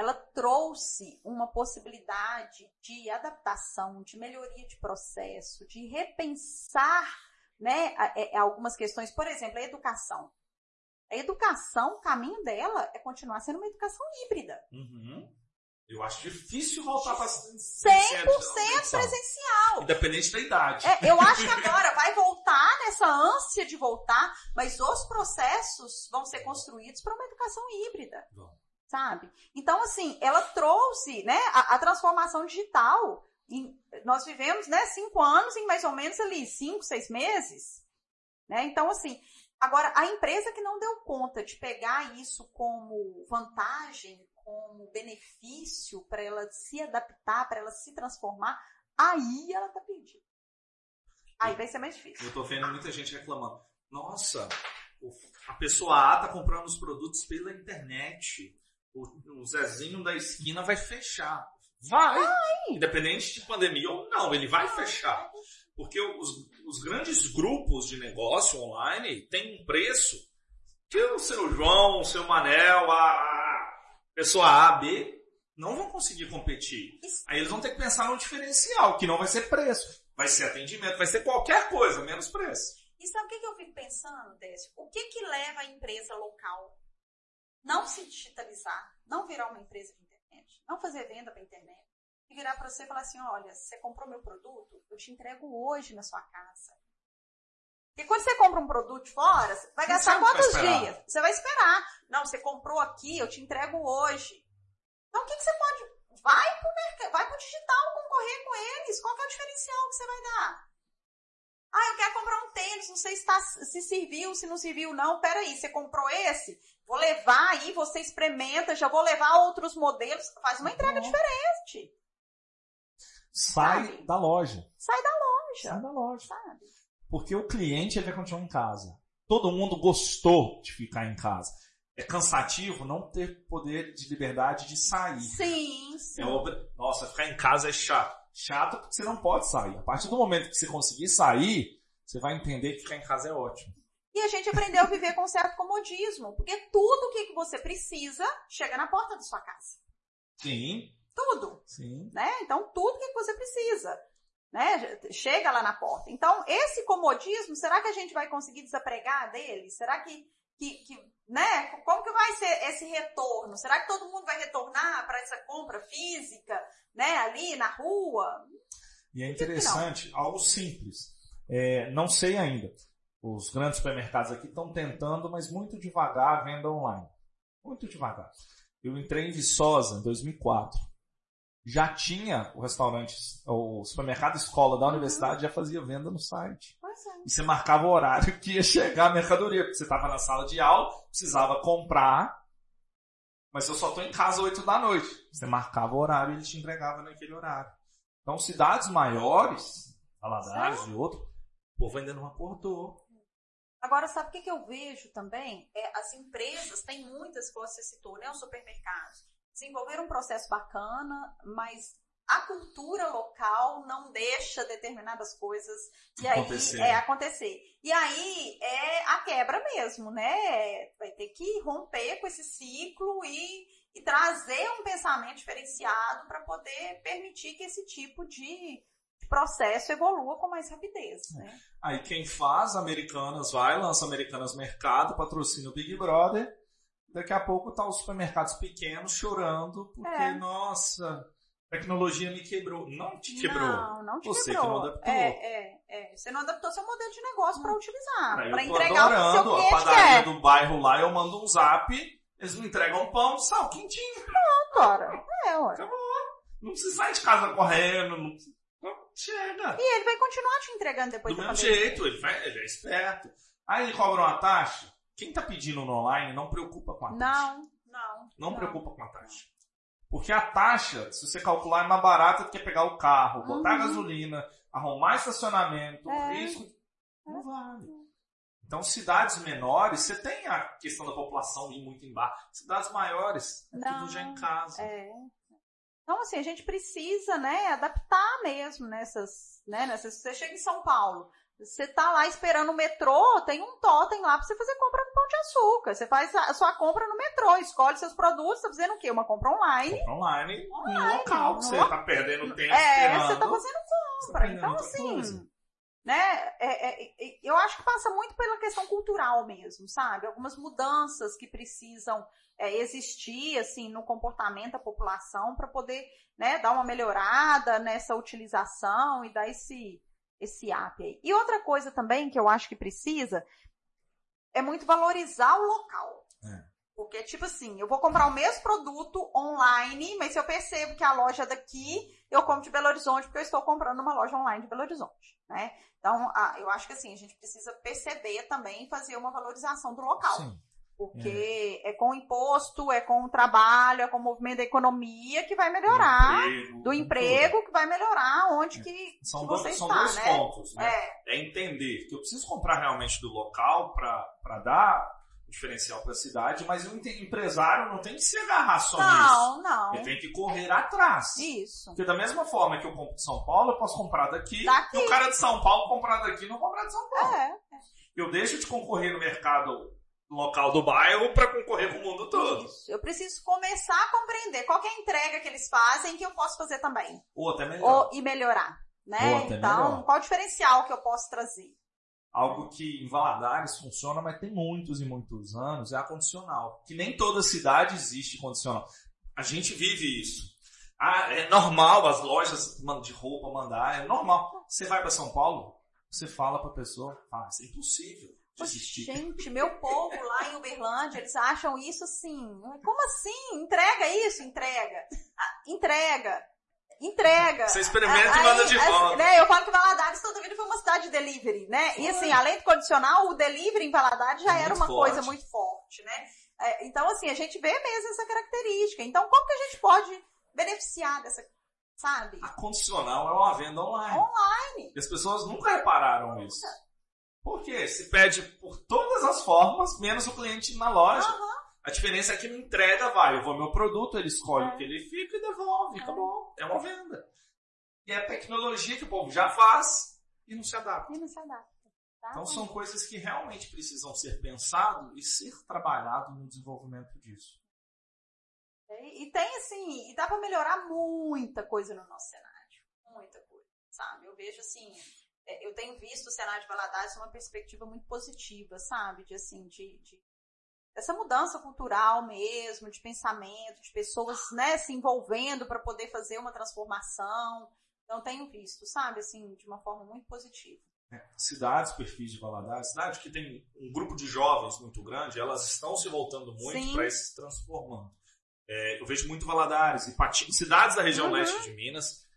ela trouxe uma possibilidade de adaptação, de melhoria de processo, de repensar né, é, algumas questões. Por exemplo, a educação. A educação, o caminho dela é continuar sendo uma educação híbrida. Uhum. Eu acho difícil voltar para 100% presencial. Independente da idade. É, eu acho que agora vai voltar nessa ânsia de voltar, mas os processos vão ser construídos para uma educação híbrida. Bom sabe? Então, assim, ela trouxe, né, a, a transformação digital. Nós vivemos, né, cinco anos em mais ou menos ali, cinco, seis meses, né? Então, assim, agora, a empresa que não deu conta de pegar isso como vantagem, como benefício para ela se adaptar, para ela se transformar, aí ela tá perdida. Aí vai ser mais difícil. Eu tô vendo muita gente reclamando. Nossa, a pessoa A tá comprando os produtos pela internet o Zezinho da esquina vai fechar. Vai! vai. Independente de pandemia ou não, ele vai fechar. Porque os, os grandes grupos de negócio online têm um preço que o seu João, o seu Manel, a, a pessoa A, B, não vão conseguir competir. Aí eles vão ter que pensar no diferencial, que não vai ser preço. Vai ser atendimento, vai ser qualquer coisa, menos preço. E sabe o que eu fico pensando, Décio? O que que leva a empresa local não se digitalizar, não virar uma empresa de internet, não fazer venda para internet, e virar para você e falar assim, olha, você comprou meu produto, eu te entrego hoje na sua casa. Porque quando você compra um produto fora, vai gastar quantos dias? Você vai esperar. Não, você comprou aqui, eu te entrego hoje. Então o que, que você pode. Vai pro mercado, vai pro digital concorrer com eles. Qual é o diferencial que você vai dar? Ah, eu quero comprar um tênis, não sei se, tá, se serviu, se não serviu, não. Peraí, você comprou esse? Vou levar aí, você experimenta, já vou levar outros modelos, faz uma entrega uhum. diferente. Sai sabe? da loja. Sai da loja. Sai da loja. Sabe? Porque o cliente ele vai continuar em casa. Todo mundo gostou de ficar em casa. É cansativo não ter poder de liberdade de sair. Sim, sim. É. Nossa, ficar em casa é chato. Chato porque você não pode sair. A partir do momento que você conseguir sair, você vai entender que ficar em casa é ótimo. E a gente aprendeu a viver com certo comodismo, porque tudo o que você precisa chega na porta da sua casa. Sim. Tudo. Sim. Né? Então, tudo que você precisa. Né? Chega lá na porta. Então, esse comodismo, será que a gente vai conseguir desapregar dele? Será que, que, que né? Como que vai ser esse retorno? Será que todo mundo vai retornar para essa compra física, né? Ali na rua? E é interessante, algo simples. É, não sei ainda os grandes supermercados aqui estão tentando, mas muito devagar a venda online. Muito devagar. Eu entrei em Viçosa em 2004. Já tinha o restaurante, o supermercado escola da uhum. universidade já fazia venda no site. E você marcava o horário que ia chegar a mercadoria, porque você estava na sala de aula, precisava comprar, mas eu só estou em casa 8 da noite. Você marcava o horário e ele te entregava naquele horário. Então, cidades maiores, Valadares e outro, o povo ainda não acordou. Agora, sabe o que, que eu vejo também? É, as empresas, tem muitas que você citou, né? Os supermercados, desenvolveram um processo bacana, mas a cultura local não deixa determinadas coisas e acontecer. aí é acontecer. E aí é a quebra mesmo, né? Vai ter que romper com esse ciclo e, e trazer um pensamento diferenciado para poder permitir que esse tipo de processo evolua com mais rapidez. Né? Aí quem faz, Americanas vai, lança Americanas Mercado, patrocina o Big Brother. Daqui a pouco tá os supermercados pequenos chorando porque, é. nossa, tecnologia me quebrou. Não te quebrou. Não, não te Você quebrou. que não adaptou. É, é, é. Você não adaptou seu modelo de negócio para utilizar, para entregar o seu cliente a padaria do bairro lá, eu mando um zap, eles me entregam um pão, sal quentinho. Pronto, ora. É, ora. Acabou. Não precisa sair de casa correndo, não precisa Chega. E ele vai continuar te entregando depois Do mesmo jeito, ele, vai, ele é esperto. Aí ele cobra uma taxa. Quem tá pedindo no online não preocupa com a taxa. Não, Não. Não, não. preocupa com a taxa. Porque a taxa, se você calcular, é mais barata do que pegar o carro, botar uhum. gasolina, arrumar estacionamento, é. risco. Não vale. Então, cidades menores, você tem a questão da população ir muito embaixo. Cidades maiores, é não, tudo já em casa. É. Então, assim, a gente precisa, né, adaptar mesmo nessas, né, nessas... Você chega em São Paulo, você tá lá esperando o metrô, tem um totem lá pra você fazer compra no Pão de Açúcar. Você faz a sua compra no metrô, escolhe seus produtos, tá fazendo o quê? Uma compra online. Compra online, online no local, que você tá perdendo tempo É, esperando, você tá fazendo compra. Tá então, assim, coisa. né, é, é, eu acho que passa muito pela questão cultural mesmo, sabe? Algumas mudanças que precisam é, existir, assim, no comportamento da população para poder, né, dar uma melhorada nessa utilização e dar esse esse app aí. E outra coisa também que eu acho que precisa é muito valorizar o local. É. Porque, tipo assim, eu vou comprar o mesmo produto online, mas se eu percebo que a loja daqui, eu compro de Belo Horizonte, porque eu estou comprando numa loja online de Belo Horizonte, né? Então, eu acho que assim, a gente precisa perceber também e fazer uma valorização do local. Sim. Porque é. é. com imposto, é com o trabalho, é com o movimento da economia que vai melhorar. Do emprego, do emprego que vai melhorar onde é. que, são que você são está, dois né? pontos, né? É. é. entender que eu preciso comprar realmente do local para dar diferencial para a cidade, mas o empresário não tem que se agarrar só não, nisso. Não, não. Ele tem que correr atrás. Isso. Porque da mesma forma que eu compro de São Paulo, eu posso comprar daqui, daqui. e o cara de São Paulo comprar daqui não comprar de São Paulo. É. Eu deixo de concorrer no mercado local do bairro para concorrer com o mundo todo. Isso. Eu preciso começar a compreender qual é a entrega que eles fazem que eu posso fazer também. Ou até melhor. Ou, e melhorar. Né? então, melhor. qual o diferencial que eu posso trazer? Algo que em Valadares funciona, mas tem muitos e muitos anos, é a condicional. Que nem toda cidade existe condicional. A gente vive isso. Ah, é normal as lojas de roupa mandar, é normal. Você vai para São Paulo, você fala para a pessoa, ah, isso é impossível Gente, meu povo lá em Uberlândia, eles acham isso assim. Como assim? Entrega isso? Entrega. Ah, entrega. Entrega. Você experimenta e manda de volta. Né, eu falo que Valadares toda vida foi uma cidade de delivery, né? Foi. E assim, além do condicional, o delivery em Valadares já era uma forte. coisa muito forte, né? É, então, assim, a gente vê mesmo essa característica. Então, como que a gente pode beneficiar dessa, sabe? A condicional é uma venda online. Online. E as pessoas nunca repararam isso. Porque se pede por todas as formas, menos o cliente na loja. Uhum. A diferença é que na entrega vai, eu vou meu produto, ele escolhe é. o que ele fica e devolve. É. Acabou. É uma venda. E é a tecnologia que o povo já faz e não se adapta. E não se adapta. Tá? Então são coisas que realmente precisam ser pensado e ser trabalhado no desenvolvimento disso. E tem assim, e dá para melhorar muita coisa no nosso cenário. Muita coisa, sabe? Eu vejo assim, é, eu tenho visto o cenário de Valadares uma perspectiva muito positiva, sabe? De assim, de, de essa mudança cultural mesmo, de pensamento, de pessoas, né, se envolvendo para poder fazer uma transformação. Então tenho visto, sabe, assim, de uma forma muito positiva. É, cidades, perfis de Valadares, cidades que tem um grupo de jovens muito grande, elas estão se voltando muito para se transformando. É, eu vejo muito Valadares, Ipatinga, cidades da região uhum. leste de Minas,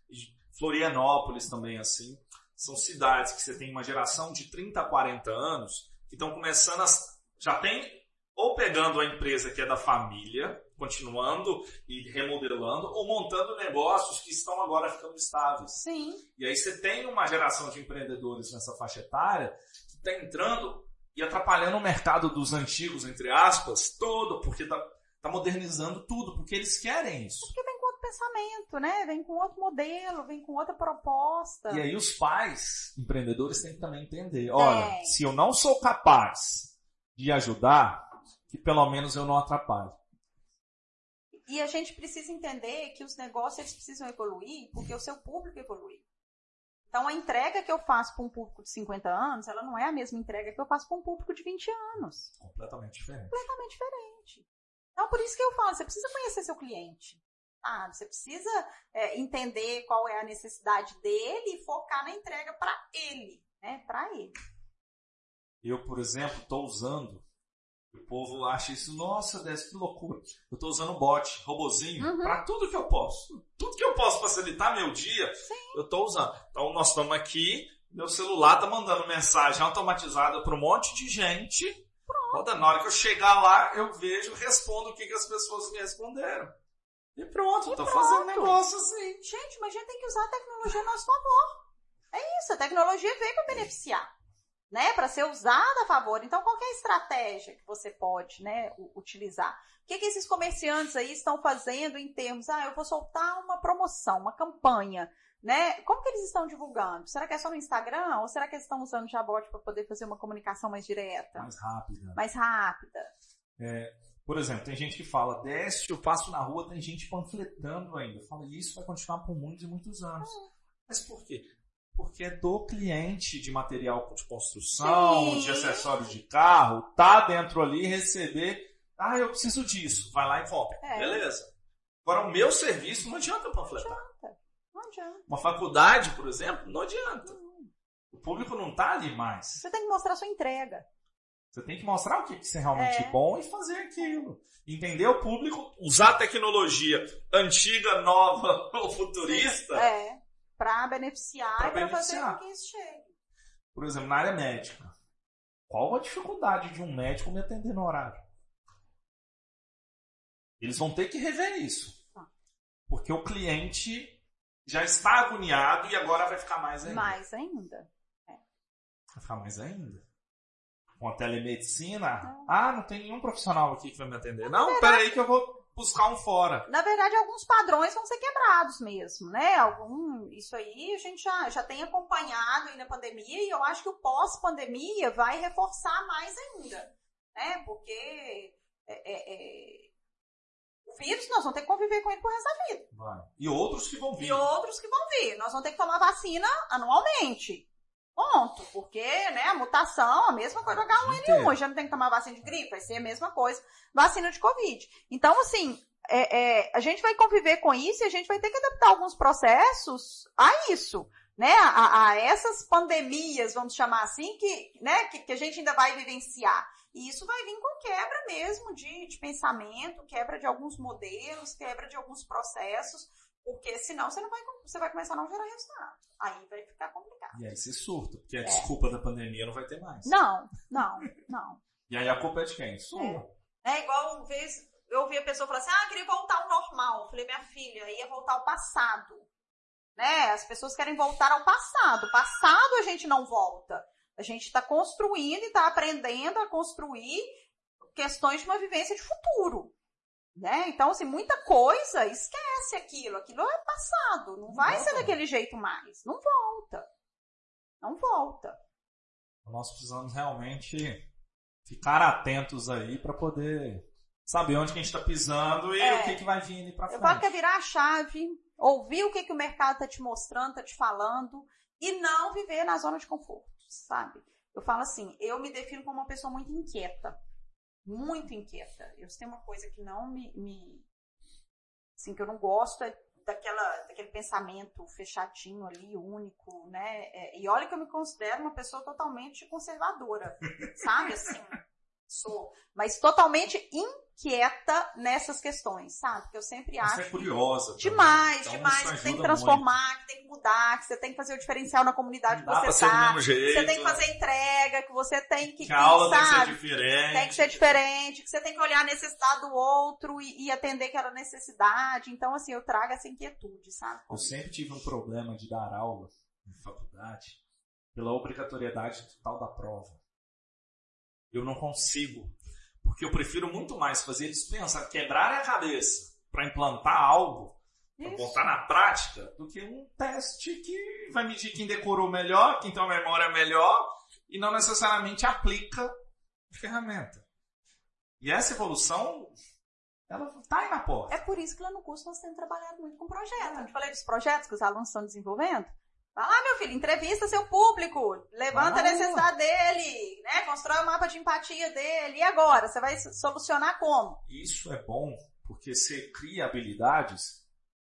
Florianópolis também assim são cidades que você tem uma geração de 30 a 40 anos que estão começando a. Já tem ou pegando a empresa que é da família, continuando e remodelando, ou montando negócios que estão agora ficando estáveis. Sim. E aí você tem uma geração de empreendedores nessa faixa etária que está entrando e atrapalhando o mercado dos antigos, entre aspas, todo, porque está tá modernizando tudo, porque eles querem isso. Porque pensamento, né? Vem com outro modelo, vem com outra proposta. E aí os pais, empreendedores, têm que também entender. Olha, é. se eu não sou capaz de ajudar, que pelo menos eu não atrapalhe. E a gente precisa entender que os negócios eles precisam evoluir porque o seu público evolui. Então a entrega que eu faço para um público de 50 anos, ela não é a mesma entrega que eu faço para um público de 20 anos. Completamente diferente. Completamente diferente. Então por isso que eu falo, você precisa conhecer seu cliente. Ah, você precisa é, entender qual é a necessidade dele e focar na entrega para ele, né? Para ele. Eu, por exemplo, estou usando. O povo acha isso, nossa, Décio, que loucura. Eu estou usando bot, robozinho, uhum. para tudo que eu posso. Tudo que eu posso facilitar meu dia, Sim. eu estou usando. Então, nós estamos aqui, meu celular está mandando mensagem automatizada para um monte de gente Toda na hora que eu chegar lá, eu vejo, respondo o que, que as pessoas me responderam. E pronto, e tô pronto. fazendo negócio assim. Gente, mas a gente tem que usar a tecnologia a nosso favor. É isso, a tecnologia veio para beneficiar, né? Para ser usada a favor. Então, qual é a estratégia que você pode, né, utilizar? O que, que esses comerciantes aí estão fazendo em termos, ah, eu vou soltar uma promoção, uma campanha, né? Como que eles estão divulgando? Será que é só no Instagram ou será que eles estão usando o Jabot para poder fazer uma comunicação mais direta? Mais rápida. Mais rápida. É, por exemplo, tem gente que fala, desce, eu passo na rua, tem gente panfletando ainda. Fala, isso vai continuar por muitos e muitos anos. Hum. Mas por quê? Porque é do cliente de material de construção, Sim. de acessórios de carro, tá dentro ali receber. Ah, eu preciso disso. Vai lá e compra. É. Beleza. Agora, o meu serviço não adianta panfletar. Não adianta. Não adianta. Uma faculdade, por exemplo, não adianta. Hum. O público não tá ali mais. Você tem que mostrar sua entrega. Você tem que mostrar o que, que é realmente é. bom e fazer aquilo. Entender o público, usar a tecnologia antiga, nova [LAUGHS] ou futurista. É para beneficiar pra e para fazer com que isso chegue. Por exemplo, na área médica. Qual a dificuldade de um médico me atender no horário? Eles vão ter que rever isso. Tá. Porque o cliente já está agoniado e agora vai ficar mais ainda. Mais ainda. É. Vai ficar mais ainda. Com a telemedicina. Ah, não tem nenhum profissional aqui que vai me atender. Não, não peraí que eu vou buscar um fora. Na verdade, alguns padrões vão ser quebrados mesmo, né? Algum, isso aí a gente já, já tem acompanhado aí na pandemia e eu acho que o pós-pandemia vai reforçar mais ainda, né? Porque é, é, é, o vírus nós vamos ter que conviver com ele pro resto da vida. Vai. E outros que vão vir. E outros que vão vir. Nós vamos ter que tomar vacina anualmente. Ponto. Porque, né, a mutação, a mesma coisa do H1N1. Já não tem que tomar vacina de gripe, vai ser a mesma coisa, vacina de Covid. Então, assim, é, é, a gente vai conviver com isso e a gente vai ter que adaptar alguns processos a isso. Né, a, a essas pandemias, vamos chamar assim, que, né, que, que, a gente ainda vai vivenciar. E isso vai vir com quebra mesmo de, de pensamento, quebra de alguns modelos, quebra de alguns processos, porque senão você não vai, você vai começar a não gerar resultado. Aí vai ficar complicado. E aí você surta, porque a é. desculpa da pandemia não vai ter mais. Não, não, não. [LAUGHS] e aí a culpa é de quem? Sua. É. é igual uma vez eu ouvi a pessoa falar assim, ah, queria voltar ao normal. Eu falei, minha filha, ia voltar ao passado. Né? As pessoas querem voltar ao passado. Passado a gente não volta. A gente está construindo e está aprendendo a construir questões de uma vivência de futuro. Né? Então, assim, muita coisa, esquece aquilo. Aquilo é passado. Não, não vai volta. ser daquele jeito mais. Não volta. Não volta. Nós precisamos realmente ficar atentos aí para poder saber onde que a gente está pisando e é, o que, que vai vir ali para frente. Eu falo que é virar a chave, ouvir o que, que o mercado está te mostrando, está te falando e não viver na zona de conforto, sabe? Eu falo assim, eu me defino como uma pessoa muito inquieta muito inquieta. Eu tenho uma coisa que não me, me assim que eu não gosto é daquela daquele pensamento fechadinho ali, único, né? É, e olha que eu me considero uma pessoa totalmente conservadora, sabe assim? Sou, mas totalmente inquieta nessas questões, sabe? Porque eu sempre acho. Você é curiosa. Demais, então, demais. Que tem que transformar, muito. que tem que mudar, que você tem que fazer o diferencial na comunidade que você tá. Que você tem que fazer entrega, que você tem que. Que a aula tem que ser diferente. Tem que ser diferente, que você tem que olhar a necessidade do outro e, e atender aquela necessidade. Então, assim, eu trago essa inquietude, sabe? Eu sempre tive um problema de dar aula na faculdade pela obrigatoriedade total da prova eu não consigo. Porque eu prefiro muito mais fazer eles pensar, quebrar a cabeça para implantar algo, para botar na prática, do que um teste que vai medir quem decorou melhor, quem tem uma memória melhor, e não necessariamente aplica a ferramenta. E essa evolução, ela está aí na porta. É por isso que lá no curso nós temos trabalhado muito com projetos. Eu te falei dos projetos que os alunos estão desenvolvendo. Vai lá, meu filho, entrevista seu público, levanta ah. a necessidade dele, né? Constrói o um mapa de empatia dele. E agora? Você vai solucionar como? Isso é bom, porque você cria habilidades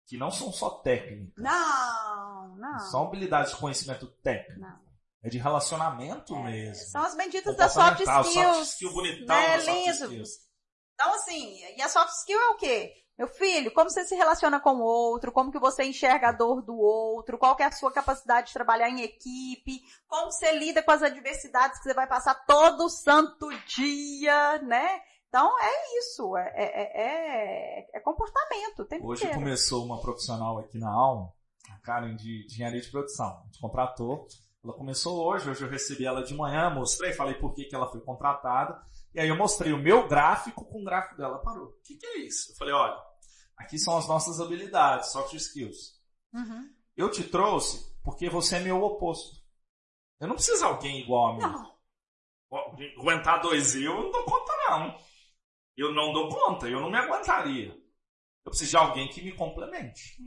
que não são só técnicas. Não, não. São habilidades de conhecimento técnico. Não. É de relacionamento é, mesmo. São as benditas das soft skills. Soft skill bonitão né? das soft skills. Então, assim, e a soft skill é o quê? Meu filho, como você se relaciona com o outro, como que você enxerga a dor do outro, qual que é a sua capacidade de trabalhar em equipe, como você lida com as adversidades que você vai passar todo santo dia, né? Então é isso, é, é, é, é comportamento. Hoje inteiro. começou uma profissional aqui na Alma, a Karen de, de engenharia de produção, a gente contratou. Ela começou hoje, hoje eu recebi ela de manhã, mostrei, falei por que, que ela foi contratada. E aí eu mostrei o meu gráfico com o gráfico dela. Parou. O que, que é isso? Eu falei, olha, aqui são as nossas habilidades, soft skills. Uhum. Eu te trouxe porque você é meu oposto. Eu não preciso de alguém igual a mim. Não. Aguentar dois eu, eu não dou conta não. Eu não dou conta, eu não me aguentaria. Eu preciso de alguém que me complemente.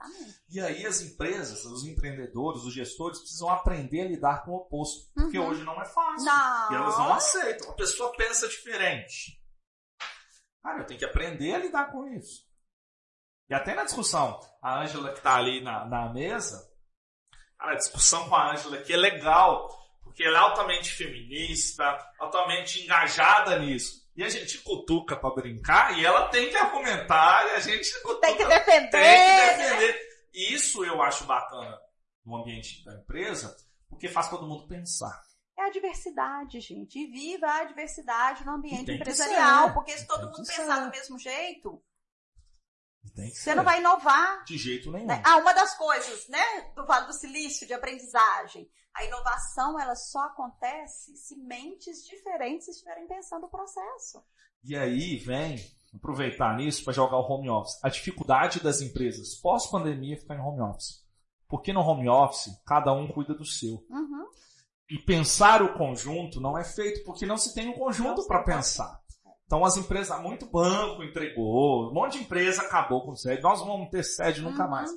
Exatamente. E aí as empresas, os empreendedores, os gestores precisam aprender a lidar com o oposto. Porque uhum. hoje não é fácil. Não. E elas não aceitam. A pessoa pensa diferente. Cara, eu tenho que aprender a lidar com isso. E até na discussão, a Ângela que está ali na, na mesa, a discussão com a Ângela aqui é legal, porque ela é altamente feminista, altamente engajada nisso. E a gente cutuca para brincar e ela tem que argumentar e a gente cutuca, tem que defender. Tem que defender. E isso eu acho bacana no ambiente da empresa, porque faz todo mundo pensar. É a diversidade, gente. E viva a diversidade no ambiente empresarial. Porque se todo mundo pensar do mesmo jeito, você não vai inovar. De jeito nenhum. Né? Ah, uma das coisas, né, do Vale do Silício, de aprendizagem. A inovação, ela só acontece se mentes diferentes estiverem pensando o processo. E aí vem, aproveitar nisso para jogar o home office. A dificuldade das empresas pós-pandemia ficar em home office. Porque no home office, cada um cuida do seu. Uhum. E pensar o conjunto não é feito porque não se tem um conjunto para pensar. Então as empresas, muito banco entregou, um monte de empresa acabou com sede. Nós vamos ter sede nunca uhum. mais.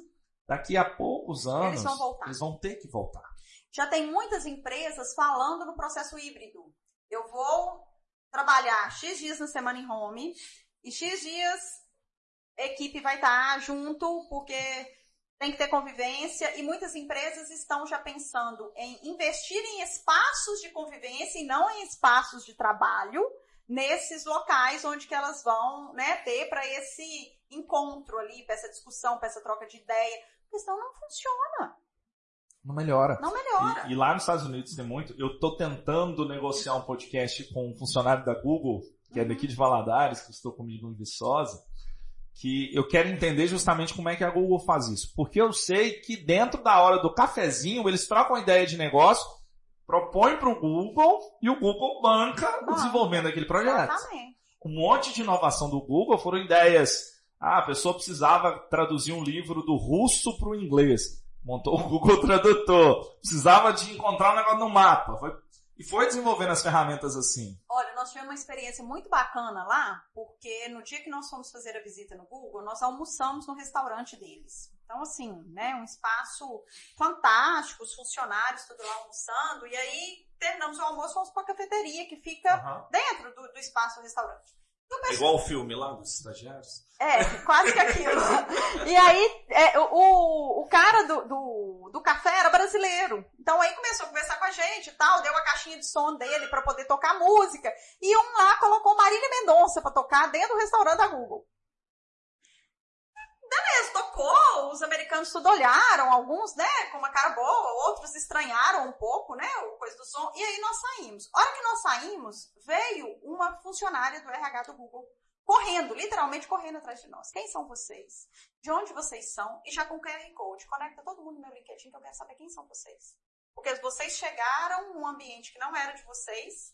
Daqui a poucos anos, eles vão, eles vão ter que voltar. Já tem muitas empresas falando no processo híbrido. Eu vou trabalhar X dias na semana em home e X dias a equipe vai estar junto porque tem que ter convivência e muitas empresas estão já pensando em investir em espaços de convivência e não em espaços de trabalho nesses locais onde que elas vão né, ter para esse encontro ali, para essa discussão, para essa troca de ideia. A questão não funciona. Não melhora. Não melhora. E, e, lá nos Estados Unidos tem muito. Eu estou tentando negociar um podcast com um funcionário da Google, que é daqui de Valadares, que estou comigo em Viçosa, que eu quero entender justamente como é que a Google faz isso. Porque eu sei que dentro da hora do cafezinho, eles trocam ideia de negócio, propõem para o Google e o Google banca o desenvolvimento daquele projeto. Exatamente. Um monte de inovação do Google foram ideias. Ah, a pessoa precisava traduzir um livro do russo para o inglês montou o [LAUGHS] Google Tradutor. Precisava de encontrar um negócio no mapa. Foi, e foi desenvolvendo as ferramentas assim. Olha, nós tivemos uma experiência muito bacana lá, porque no dia que nós fomos fazer a visita no Google, nós almoçamos no restaurante deles. Então, assim, né, um espaço fantástico, os funcionários tudo lá almoçando, e aí terminamos o almoço, fomos para a cafeteria que fica uhum. dentro do, do espaço do restaurante. É igual o filme lá dos estagiários? É, quase que aquilo. [LAUGHS] e aí, é, o, o cara do, do, do, café era brasileiro. Então aí começou a conversar com a gente e tal, deu a caixinha de som dele para poder tocar música. E um lá colocou Marília Mendonça para tocar dentro do restaurante da Google beleza, tocou, os americanos tudo olharam, alguns, né, com uma cara boa, outros estranharam um pouco, né, o coisa do som, e aí nós saímos. A hora que nós saímos, veio uma funcionária do RH do Google correndo, literalmente correndo atrás de nós. Quem são vocês? De onde vocês são? E já com QR Code. Conecta todo mundo no meu LinkedIn que eu quero saber quem são vocês. Porque vocês chegaram num ambiente que não era de vocês.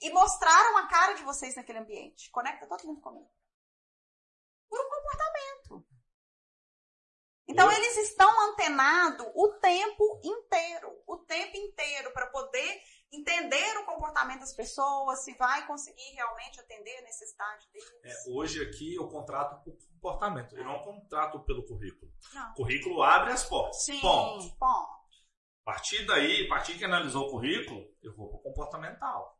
E, e mostraram a cara de vocês naquele ambiente. Conecta todo mundo comigo por um comportamento. Então eles estão antenados o tempo inteiro, o tempo inteiro para poder entender o comportamento das pessoas, se vai conseguir realmente atender a necessidade deles. É, hoje aqui eu contrato por comportamento, eu não contrato pelo currículo. Não. O currículo abre as portas. Sim, ponto. ponto. A partir daí, a partir que analisou o currículo, eu vou para o comportamental.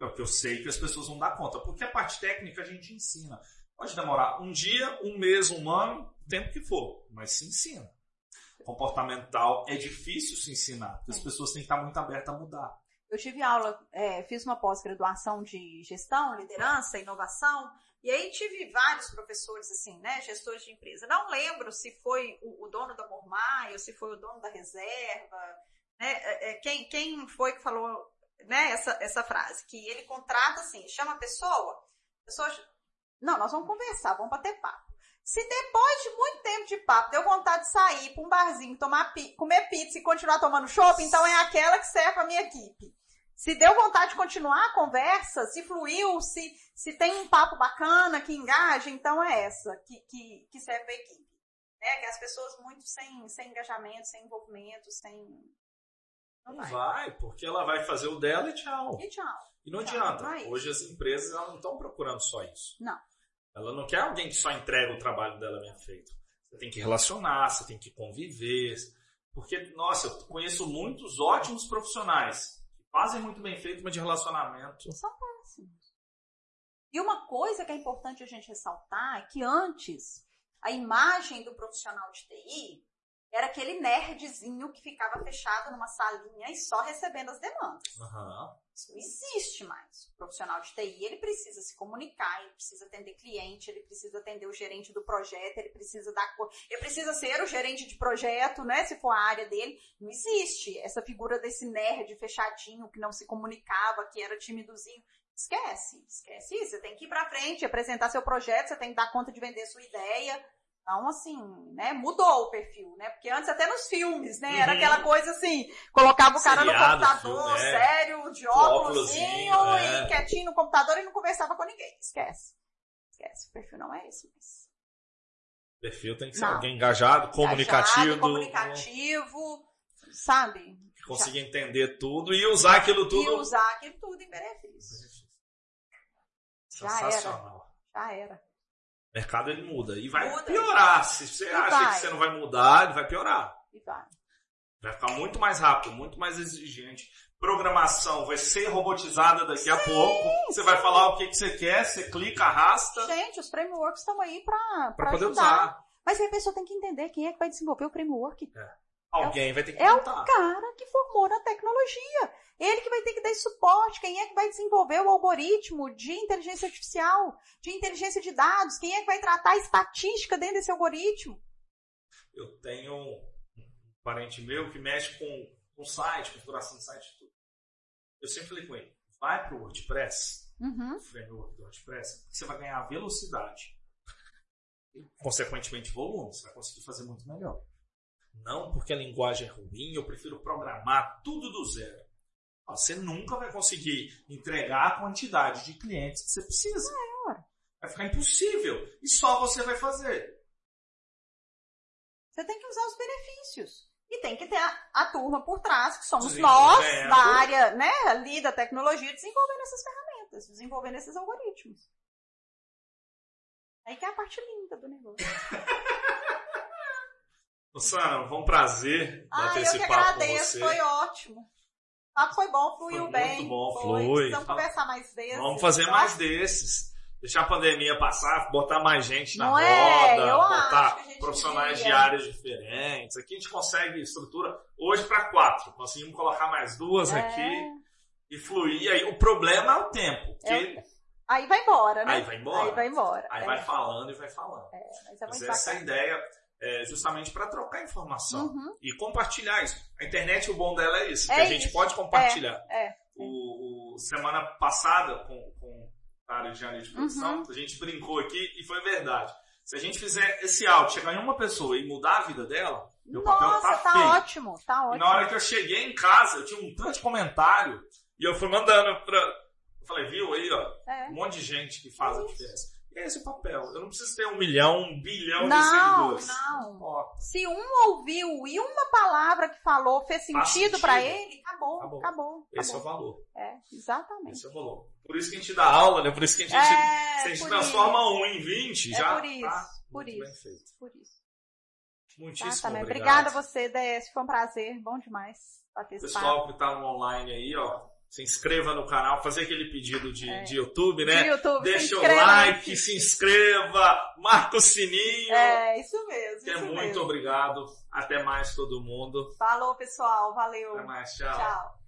É o que eu sei que as pessoas vão dar conta. Porque a parte técnica a gente ensina. Pode demorar um dia, um mês, um ano, o tempo que for, mas se ensina. Comportamental é difícil se ensinar, as pessoas têm que estar muito abertas a mudar. Eu tive aula, é, fiz uma pós-graduação de gestão, liderança, inovação, e aí tive vários professores, assim, né, gestores de empresa. Não lembro se foi o, o dono da Mormai ou se foi o dono da reserva, né, é, é, quem, quem foi que falou né, essa, essa frase, que ele contrata assim, chama a pessoa, a pessoa, não, nós vamos conversar, vamos bater papo. Se depois de muito tempo de papo deu vontade de sair para um barzinho, tomar, comer pizza e continuar tomando chopp, então é aquela que serve a minha equipe. Se deu vontade de continuar a conversa, se fluiu, se, se tem um papo bacana que engaja, então é essa que, que, que serve a equipe. É, que as pessoas muito sem, sem engajamento, sem envolvimento, sem. Não vai. vai. porque ela vai fazer o dela e tchau. E tchau. E não tchau, adianta. Não é Hoje as empresas não estão procurando só isso. Não. Ela não quer alguém que só entrega o trabalho dela bem feito. Você tem que relacionar, você tem que conviver. Porque, nossa, eu conheço muitos ótimos profissionais fazem muito bem feito, mas de relacionamento. São péssimos. E uma coisa que é importante a gente ressaltar é que antes a imagem do profissional de TI era aquele nerdzinho que ficava fechado numa salinha e só recebendo as demandas. Uhum. Isso não existe mais. O profissional de TI, ele precisa se comunicar, ele precisa atender cliente, ele precisa atender o gerente do projeto, ele precisa dar ele precisa ser o gerente de projeto, né, se for a área dele. Não existe essa figura desse nerd fechadinho que não se comunicava, que era timidozinho. Esquece, esquece isso. Você tem que ir para frente, apresentar seu projeto, você tem que dar conta de vender sua ideia, então, assim, né, mudou o perfil, né? Porque antes até nos filmes, né? Era uhum. aquela coisa assim, colocava o cara Seriado, no computador, filme, é. sério, de óculos é. e quietinho no computador e não conversava com ninguém. Esquece. Esquece, o perfil não é esse, mas... O perfil tem que ser não. alguém engajado, comunicativo. Engajado, comunicativo, sabe? Que consiga Já. entender tudo e usar aquilo tudo. E usar aquilo tudo em benefício. Sensacional. Já era. Já era. O mercado ele muda. E vai muda, piorar. Se você acha vai. que você não vai mudar, ele vai piorar. E vai. Vai ficar muito mais rápido, muito mais exigente. Programação vai ser robotizada daqui Sim. a pouco. Você vai falar o que, que você quer, você clica, arrasta. Gente, os frameworks estão aí para poder ajudar. usar. Mas aí a pessoa tem que entender quem é que vai desenvolver o framework. É. Alguém vai ter que É o cara que formou na tecnologia. Ele que vai ter que dar suporte. Quem é que vai desenvolver o algoritmo de inteligência artificial, de inteligência de dados? Quem é que vai tratar a estatística dentro desse algoritmo? Eu tenho um parente meu que mexe com, com site, configuração de site e tudo. Eu sempre falei com ele, vai para o WordPress, uhum. framework do WordPress, você vai ganhar velocidade. E, consequentemente, volume. Você vai conseguir fazer muito melhor. Não porque a linguagem é ruim, eu prefiro programar tudo do zero. Você nunca vai conseguir entregar a quantidade de clientes que você precisa. Vai ficar impossível. E só você vai fazer. Você tem que usar os benefícios. E tem que ter a, a turma por trás, que somos nós, da área, né, ali da tecnologia, desenvolvendo essas ferramentas, desenvolvendo esses algoritmos. Aí que é a parte linda do negócio. [LAUGHS] Luciana, foi um prazer ah, bater esse papo agradeço, com você. Foi ótimo. O papo foi bom, fluiu foi bem. Muito bom, foi. flui. Vamos conversar mais desses. Vamos fazer mais acho... desses. Deixar a pandemia passar, botar mais gente na Não roda, é, botar profissionais de áreas diferentes. Aqui a gente consegue estrutura hoje para quatro. Conseguimos colocar mais duas é. aqui e fluir. Aí o problema é o tempo. Porque... É. Aí vai embora, né? Aí vai embora. Aí vai embora. Aí é. vai falando e vai falando. É, mas é muito mas essa é ideia é, justamente para trocar informação uhum. e compartilhar isso. A internet, o bom dela é isso, é que a gente pode compartilhar. É, é. o, o, semana passada, com, com a área de análise de produção, uhum. a gente brincou aqui e foi verdade. Se a gente fizer esse áudio chegar em uma pessoa e mudar a vida dela, meu Nossa, papel tá, tá feio. ótimo, tá ótimo. E na hora que eu cheguei em casa, eu tinha um tanto de comentário e eu fui mandando pra. Eu falei, viu aí, ó, é. um monte de gente que faz a diferença. É esse o papel. Eu não preciso ter um milhão, um bilhão não, de seguidores. Não, não. Se um ouviu e uma palavra que falou fez sentido, para ele, acabou, acabou, acabou, Esse é o valor. É, exatamente. Esse é o valor. Por isso que a gente dá aula, né? Por isso que a gente, é, se a gente transforma isso. um em 20, é já por isso, tá por isso, por isso. Muitíssimo tá, tá, obrigado. Obrigada a você, DS. Foi um prazer. Bom demais esse Pessoal que no online aí, ó se inscreva no canal, fazer aquele pedido de, é. de YouTube, né? De YouTube, Deixa o like, se inscreva, marca o sininho. É, isso mesmo. É isso muito mesmo. obrigado. Até mais todo mundo. Falou, pessoal. Valeu. Até mais. Tchau. Tchau.